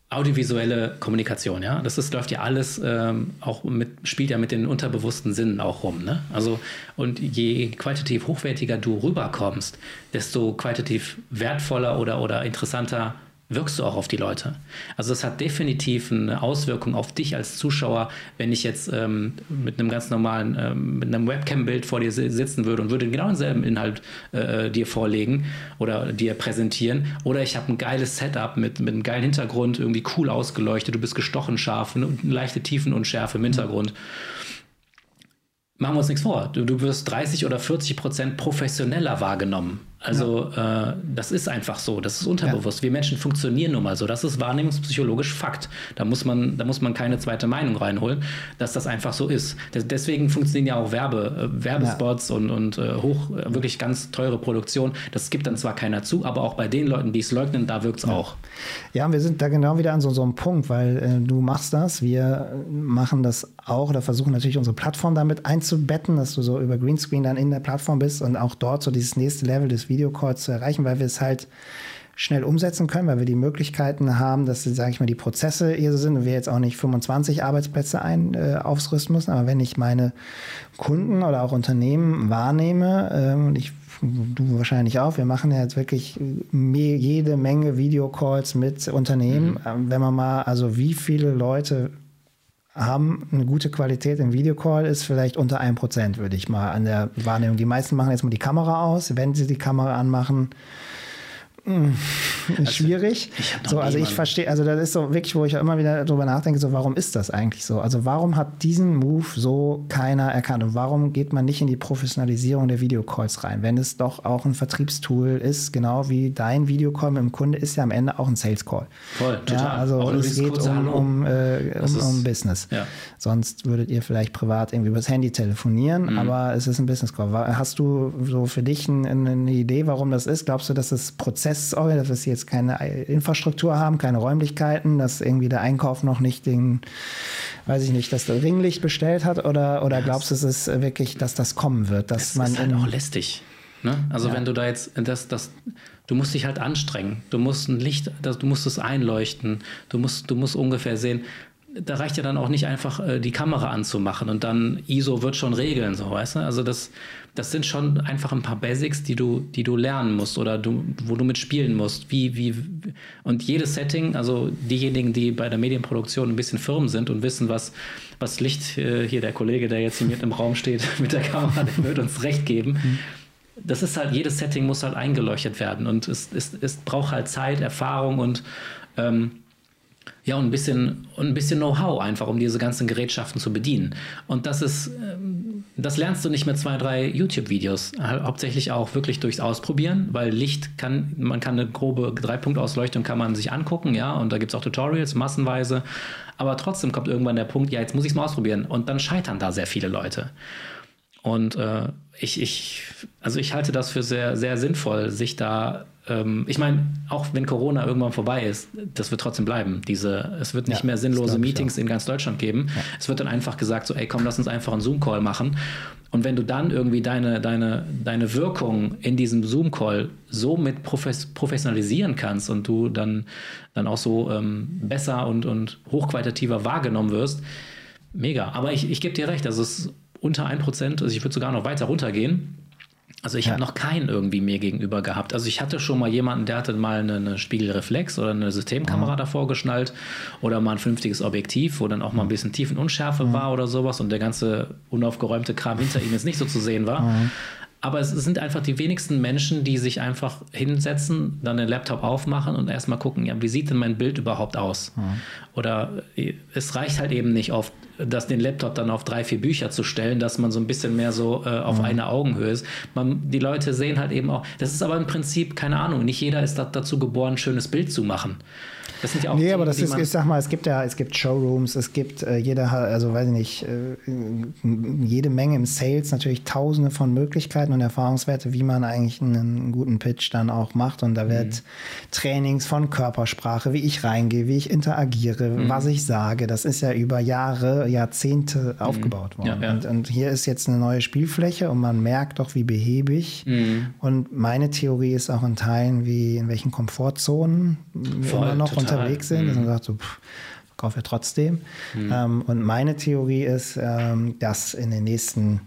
audiovisuelle Kommunikation, ja. Das ist, läuft ja alles ähm, auch mit, spielt ja mit den unterbewussten Sinnen auch rum, ne? Also, und je qualitativ hochwertiger du rüberkommst, desto qualitativ wertvoller oder, oder interessanter wirkst du auch auf die Leute. Also es hat definitiv eine Auswirkung auf dich als Zuschauer, wenn ich jetzt ähm, mit einem ganz normalen, ähm, mit einem Webcam-Bild vor dir sitzen würde und würde genau denselben Inhalt äh, dir vorlegen oder dir präsentieren. Oder ich habe ein geiles Setup mit, mit einem geilen Hintergrund, irgendwie cool ausgeleuchtet, du bist gestochen scharf, eine, eine leichte Tiefenunschärfe im Hintergrund. Machen wir uns nichts vor. Du, du wirst 30 oder 40 Prozent professioneller wahrgenommen also ja. äh, das ist einfach so, das ist unterbewusst. Ja. Wir Menschen funktionieren nun mal so. Das ist wahrnehmungspsychologisch Fakt. Da muss man, da muss man keine zweite Meinung reinholen, dass das einfach so ist. Deswegen funktionieren ja auch Werbe, äh, Werbespots ja. und, und äh, hoch, äh, wirklich ganz teure Produktion. Das gibt dann zwar keiner zu, aber auch bei den Leuten, die es leugnen, da wirkt es auch. Ja, wir sind da genau wieder an so, so einem Punkt, weil äh, du machst das, wir machen das auch oder versuchen natürlich unsere Plattform damit einzubetten, dass du so über Greenscreen dann in der Plattform bist und auch dort so dieses nächste Level des Videocalls zu erreichen, weil wir es halt schnell umsetzen können, weil wir die Möglichkeiten haben, dass, sage ich mal, die Prozesse hier so sind und wir jetzt auch nicht 25 Arbeitsplätze ein, äh, aufrüsten müssen. Aber wenn ich meine Kunden oder auch Unternehmen wahrnehme, ähm, und ich du wahrscheinlich auch, wir machen ja jetzt wirklich jede Menge Videocalls mit Unternehmen. Mhm. Ähm, wenn man mal, also wie viele Leute haben eine gute Qualität im Videocall, ist vielleicht unter 1%, würde ich mal an der Wahrnehmung. Die meisten machen jetzt mal die Kamera aus. Wenn sie die Kamera anmachen, [LAUGHS] also, schwierig. so, also ich verstehe, also das ist so wirklich, wo ich immer wieder drüber nachdenke, so warum ist das eigentlich so? Also warum hat diesen Move so keiner erkannt und warum geht man nicht in die Professionalisierung der Videocalls rein, wenn es doch auch ein Vertriebstool ist, genau wie dein Videocall mit dem Kunde ist ja am Ende auch ein Sales Call. Voll, total. Ja, also auch es geht um, um, äh, um, um, Business. Ja. Sonst würdet ihr vielleicht privat irgendwie übers Handy telefonieren, mhm. aber es ist ein Business Call. Hast du so für dich eine, eine Idee, warum das ist? Glaubst du, dass das Prozess Prozessorient, dass sie jetzt keine Infrastruktur haben, keine Räumlichkeiten, dass irgendwie der Einkauf noch nicht den, weiß ich nicht, der Ringlicht bestellt hat oder, oder glaubst du, es ist wirklich, dass das kommen wird? Dass das man ist halt auch lästig. Ne? Also ja. wenn du da jetzt das, das, du musst dich halt anstrengen. Du musst ein Licht, du musst es einleuchten. Du musst, du musst ungefähr sehen. Da reicht ja dann auch nicht einfach äh, die Kamera anzumachen und dann ISO wird schon regeln, so weißt du. Also das, das sind schon einfach ein paar Basics, die du, die du lernen musst oder du, wo du mitspielen musst. Wie, wie, und jedes Setting, also diejenigen, die bei der Medienproduktion ein bisschen firm sind und wissen, was, was Licht, äh, hier der Kollege, der jetzt hier mit im Raum steht, [LAUGHS] mit der Kamera, der wird uns recht geben. Mhm. Das ist halt, jedes Setting muss halt eingeleuchtet werden und es, es, es braucht halt Zeit, Erfahrung und ähm, ja, und ein bisschen, ein bisschen Know-how einfach, um diese ganzen Gerätschaften zu bedienen. Und das ist, ähm, das lernst du nicht mit zwei, drei YouTube-Videos. Hauptsächlich auch wirklich durchs Ausprobieren, weil Licht kann, man kann eine grobe Dreipunktausleuchtung kann man sich angucken, ja, und da gibt es auch Tutorials massenweise. Aber trotzdem kommt irgendwann der Punkt, ja, jetzt muss ich es mal ausprobieren. Und dann scheitern da sehr viele Leute. Und äh, ich, ich, also ich halte das für sehr, sehr sinnvoll, sich da ähm, ich meine, auch wenn Corona irgendwann vorbei ist, das wird trotzdem bleiben. Diese, es wird nicht ja, mehr sinnlose Meetings in ganz Deutschland geben. Ja. Es wird dann einfach gesagt, so, ey, komm, lass uns einfach einen Zoom-Call machen. Und wenn du dann irgendwie deine, deine, deine Wirkung in diesem Zoom-Call so mit profes professionalisieren kannst und du dann, dann auch so ähm, besser und, und hochqualitativer wahrgenommen wirst, mega. Aber ich, ich gebe dir recht, also es ist unter 1%, also ich würde sogar noch weiter runtergehen. Also ich ja. habe noch keinen irgendwie mir gegenüber gehabt. Also ich hatte schon mal jemanden, der hatte mal eine, eine Spiegelreflex oder eine Systemkamera mhm. davor geschnallt oder mal ein vernünftiges Objektiv, wo dann auch mal ein bisschen Tiefenunschärfe mhm. war oder sowas und der ganze unaufgeräumte Kram hinter ihm jetzt nicht so zu sehen war. Mhm. Aber es sind einfach die wenigsten Menschen, die sich einfach hinsetzen, dann den Laptop aufmachen und erstmal gucken, ja, wie sieht denn mein Bild überhaupt aus? Mhm. Oder äh, es reicht halt eben nicht oft, das den Laptop dann auf drei, vier Bücher zu stellen, dass man so ein bisschen mehr so äh, auf mhm. einer Augenhöhe ist. Man, die Leute sehen halt eben auch, das ist aber im Prinzip, keine Ahnung, nicht jeder ist dazu geboren, ein schönes Bild zu machen. Das sind ja auch nee, die, aber das ist, ich sag mal, es gibt ja, es gibt Showrooms, es gibt äh, jeder, also weiß ich nicht, äh, jede Menge im Sales, natürlich tausende von Möglichkeiten und Erfahrungswerte, wie man eigentlich einen guten Pitch dann auch macht. Und da mhm. wird Trainings von Körpersprache, wie ich reingehe, wie ich interagiere, mhm. was ich sage, das ist ja über Jahre, Jahrzehnte mhm. aufgebaut worden. Ja, ja. Und, und, hier ist jetzt eine neue Spielfläche und man merkt doch, wie behäbig. Mhm. Und meine Theorie ist auch in Teilen, wie in welchen Komfortzonen Voll, immer noch total. unterwegs sind. Mhm. Man sagt, so, pff, kaufe ja trotzdem. Mhm. Ähm, und meine Theorie ist, ähm, dass in den nächsten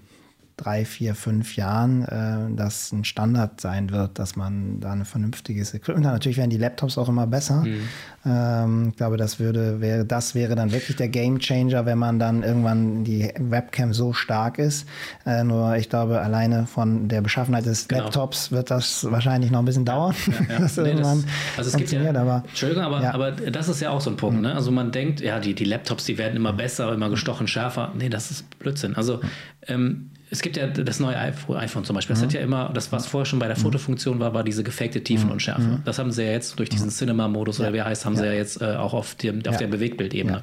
drei, vier, fünf Jahren äh, das ein Standard sein wird, dass man da ein vernünftiges Equipment hat. Natürlich werden die Laptops auch immer besser. Mhm. Ähm, ich glaube, das würde, wäre, das wäre dann wirklich der Game Changer, wenn man dann irgendwann die Webcam so stark ist. Äh, nur ich glaube, alleine von der Beschaffenheit des genau. Laptops wird das wahrscheinlich noch ein bisschen dauern. Ja, ja, [LAUGHS] ja. nee, das, also es gibt ja, aber, Entschuldigung, aber, aber das ist ja auch so ein Punkt. Mhm. Ne? Also man denkt, ja, die, die Laptops, die werden immer besser, immer gestochen schärfer. Nee, das ist Blödsinn. Also ähm, es gibt ja das neue iPhone zum Beispiel. Das mhm. hat ja immer, das was vorher schon bei der mhm. Fotofunktion war, war diese gefakte Tiefenunschärfe. Mhm. Das haben sie ja jetzt durch diesen mhm. Cinema-Modus oder wie heißt, haben ja. sie ja jetzt äh, auch auf, dem, auf der Bewegtbildebene. Ja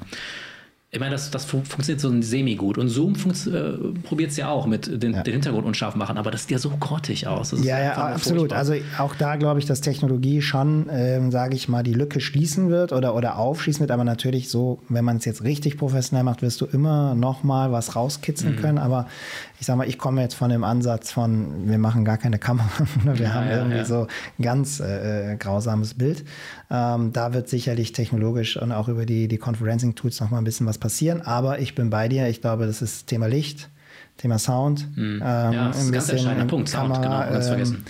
ich meine, das, das funktioniert so semi-gut. Und Zoom äh, probiert es ja auch mit den, ja. den, Hintergrund unscharf machen, aber das sieht ja so grottig aus. ja, ja, absolut. Also auch da glaube ich, dass Technologie schon, ähm, sage ich mal, die Lücke schließen wird oder, oder aufschließen wird. Aber natürlich so, wenn man es jetzt richtig professionell macht, wirst du immer noch mal was rauskitzeln mhm. können. Aber ich sage mal, ich komme jetzt von dem Ansatz von, wir machen gar keine Kamera, [LAUGHS] wir ja, haben ja, irgendwie so ein ganz äh, äh, grausames Bild. Ähm, da wird sicherlich technologisch und auch über die, die Conferencing-Tools noch mal ein bisschen was passieren. Aber ich bin bei dir. Ich glaube, das ist Thema Licht, Thema Sound. Mhm. Ähm, ja, das ist ein ganz entscheidender Punkt. Kamera, Sound, genau, ganz ähm, vergessen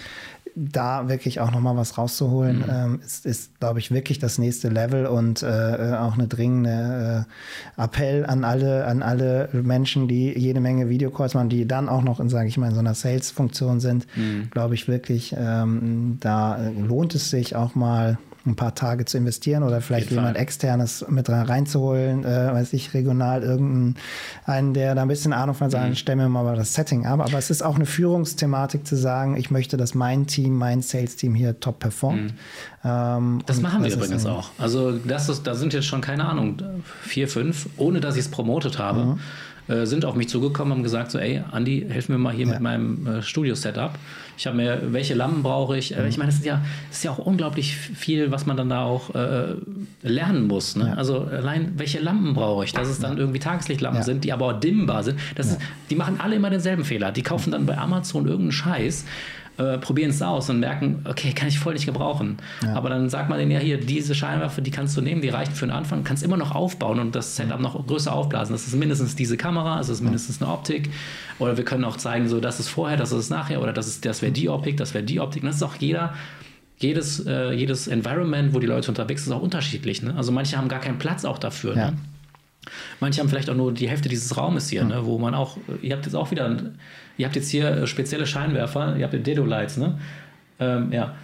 da wirklich auch nochmal was rauszuholen, mhm. ähm, ist, ist glaube ich, wirklich das nächste Level und äh, auch eine dringende äh, Appell an alle, an alle Menschen, die jede Menge Videocalls machen, die dann auch noch in, sage ich mal, in so einer Sales-Funktion sind, mhm. glaube ich wirklich, ähm, da lohnt es sich auch mal ein paar Tage zu investieren oder vielleicht jemand Fall. externes mit reinzuholen, äh, weiß ich, regional irgendeinen, der da ein bisschen Ahnung von sagen, mhm. stellen wir mal das Setting ab. Aber es ist auch eine Führungsthematik zu sagen, ich möchte, dass mein Team, mein Sales-Team hier top performt. Mhm. Ähm, das machen wir übrigens auch. Also das ist, da sind jetzt schon, keine Ahnung, vier, fünf, ohne dass ich es promotet habe. Mhm äh, sind auf mich zugekommen, haben gesagt so, ey, Andi, hilf mir mal hier ja. mit meinem äh, Studio-Setup. Ich habe mir, welche Lampen brauche ich? Äh, mhm. Ich meine, das ist ja, das ist ja auch unglaublich viel, was man dann da auch äh, lernen muss. Ne? Ja. Also allein, welche Lampen brauche ich? Dass es dann irgendwie Tageslichtlampen ja. sind, die aber auch dimmbar sind. Das ist, die machen alle immer denselben Fehler. Die kaufen dann bei Amazon irgendeinen Scheiß äh, probieren es aus und merken, okay, kann ich voll nicht gebrauchen. Ja. Aber dann sagt man denen ja hier, diese Scheinwerfer, die kannst du nehmen, die reichen für den Anfang, kannst immer noch aufbauen und das Setup noch größer aufblasen. Das ist mindestens diese Kamera, das ist mindestens eine Optik. Oder wir können auch zeigen, so, das ist vorher, das ist nachher, oder das, das wäre die Optik, das wäre die Optik. Und das ist auch jeder jedes, äh, jedes Environment, wo die Leute unterwegs sind, ist auch unterschiedlich. Ne? Also manche haben gar keinen Platz auch dafür. Ja. Ne? Manche haben vielleicht auch nur die Hälfte dieses Raumes hier, mhm. ne? wo man auch, ihr habt jetzt auch wieder, ihr habt jetzt hier äh, spezielle Scheinwerfer, ihr habt Dedo-Lights, ne? Ähm, ja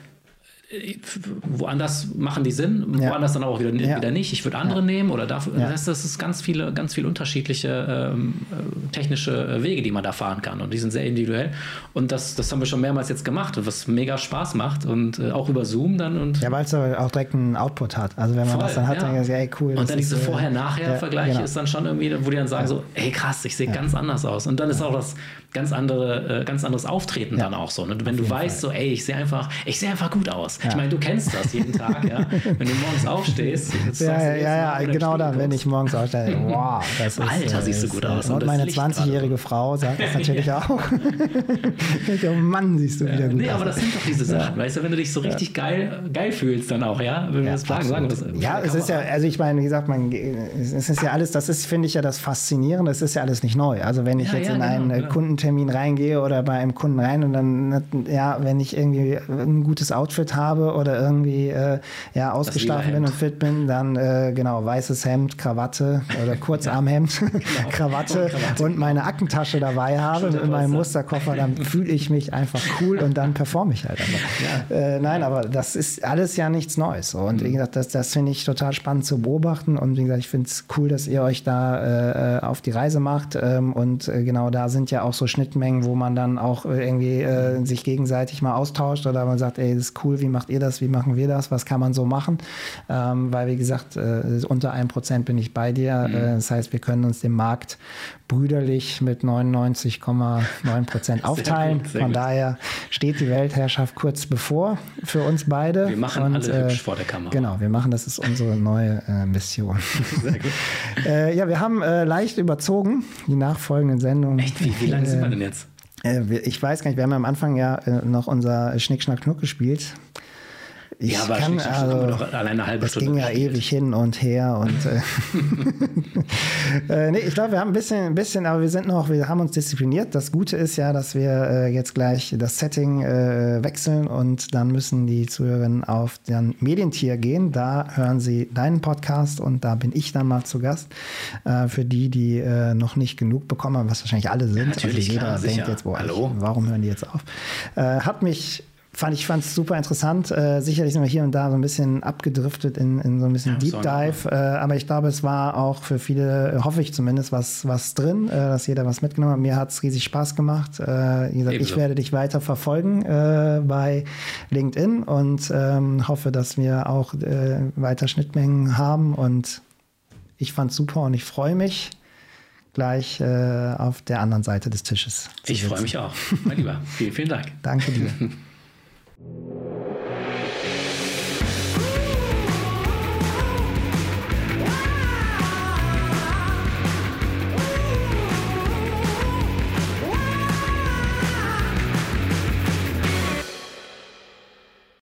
woanders machen die Sinn, ja. woanders dann auch wieder, ja. wieder nicht. Ich würde andere ja. nehmen oder dafür. Das, heißt, das ist ganz viele, ganz viele unterschiedliche ähm, äh, technische Wege, die man da fahren kann. Und die sind sehr individuell. Und das, das haben wir schon mehrmals jetzt gemacht, was mega Spaß macht. Und äh, auch über Zoom dann. Und ja, weil es auch direkt einen Output hat. Also wenn man Voll, das dann hat, dann ist ja ey, cool. Und dann diese äh, Vorher-Nachher-Vergleiche genau. ist dann schon irgendwie, wo die dann sagen so, ey krass, ich sehe ganz anders aus. Und dann ist auch das ganz andere, äh, ganz anderes Auftreten dann auch so. Ne? Wenn du weißt Fall. so, ey, ich sehe einfach, ich sehe einfach gut aus. Ja. Ich meine, du kennst das jeden Tag, ja. [LAUGHS] Wenn du morgens aufstehst. Ja, ja, ja, ja genau dann, wenn ich morgens aufstehe. Wow, das ist, Alter, siehst du gut aus. Und, und meine 20-jährige Frau sagt das [LAUGHS] natürlich auch. [LAUGHS] oh Mann, siehst du wieder gut nee, aus. aber das sind doch diese Sachen, weißt du, wenn du dich so richtig geil, geil fühlst dann auch, ja. Wenn wir das sagen, sagen das. Ja, es ist ja, also ich meine, wie gesagt, man, es ist ja alles, das ist, finde ich ja das Faszinierende, es ist ja alles nicht neu. Also wenn ich jetzt in genau, einen genau. Kundentermin reingehe oder bei einem Kunden rein und dann, ja, wenn ich irgendwie ein gutes Outfit habe oder irgendwie äh, ja, ausgeschlafen bin und fit bin, dann äh, genau, weißes Hemd, Krawatte oder [LAUGHS] Kurzarmhemd, [LAUGHS] genau. Krawatte, [LAUGHS] und und meine Aktentasche dabei habe mit meinem Musterkoffer, dann fühle ich mich einfach cool und dann performe ich halt einfach. Ja. Äh, nein, aber das ist alles ja nichts Neues. Und wie mhm. gesagt, das, das finde ich total spannend zu beobachten. Und wie gesagt, ich finde es cool, dass ihr euch da äh, auf die Reise macht. Ähm, und äh, genau da sind ja auch so Schnittmengen, wo man dann auch irgendwie äh, sich gegenseitig mal austauscht oder man sagt, ey, das ist cool, wie macht ihr das, wie machen wir das, was kann man so machen? Ähm, weil, wie gesagt, äh, unter einem Prozent bin ich bei dir. Mhm. Äh, das heißt, wir können uns den Markt brüderlich mit 99,9 Prozent [LAUGHS] aufteilen. Gut, Von gut. daher steht die Weltherrschaft kurz bevor für uns beide. Wir machen Und, alle hübsch vor der Kamera. Genau, wir machen, das ist unsere neue äh, Mission. [LAUGHS] Sehr gut. äh, ja, wir haben äh, leicht überzogen die nachfolgenden Sendungen. Echt? Wie, wie lange sind wir denn jetzt? Äh, ich weiß gar nicht, wir haben am Anfang ja äh, noch unser Schnick, Schnack, Knuck gespielt. Ich ja, aber kann, also, doch alleine eine halbe das Stunde. ging ja gespielt. ewig hin und her und äh, [LAUGHS] äh, nee, ich glaube, wir haben ein bisschen, ein bisschen, aber wir sind noch, wir haben uns diszipliniert. Das Gute ist ja, dass wir äh, jetzt gleich das Setting äh, wechseln und dann müssen die Zuhörerinnen auf den Medientier gehen. Da hören sie deinen Podcast und da bin ich dann mal zu Gast. Äh, für die, die äh, noch nicht genug bekommen haben, was wahrscheinlich alle sind. Ja, natürlich, also jeder klar, denkt sicher. jetzt, boah, Hallo? warum hören die jetzt auf? hat mich fand ich fand es super interessant. Äh, sicherlich sind wir hier und da so ein bisschen abgedriftet in, in so ein bisschen ja, Deep Dive, äh, aber ich glaube, es war auch für viele, hoffe ich zumindest, was, was drin, äh, dass jeder was mitgenommen hat. Mir hat es riesig Spaß gemacht. Äh, wie gesagt, ich werde dich weiter verfolgen äh, bei LinkedIn und ähm, hoffe, dass wir auch äh, weiter Schnittmengen haben und ich fand es super und ich freue mich gleich auf der anderen Seite des Tisches. Ich freue mich auch. Mein Lieber, vielen, vielen Dank. [LAUGHS] Danke dir. [LAUGHS]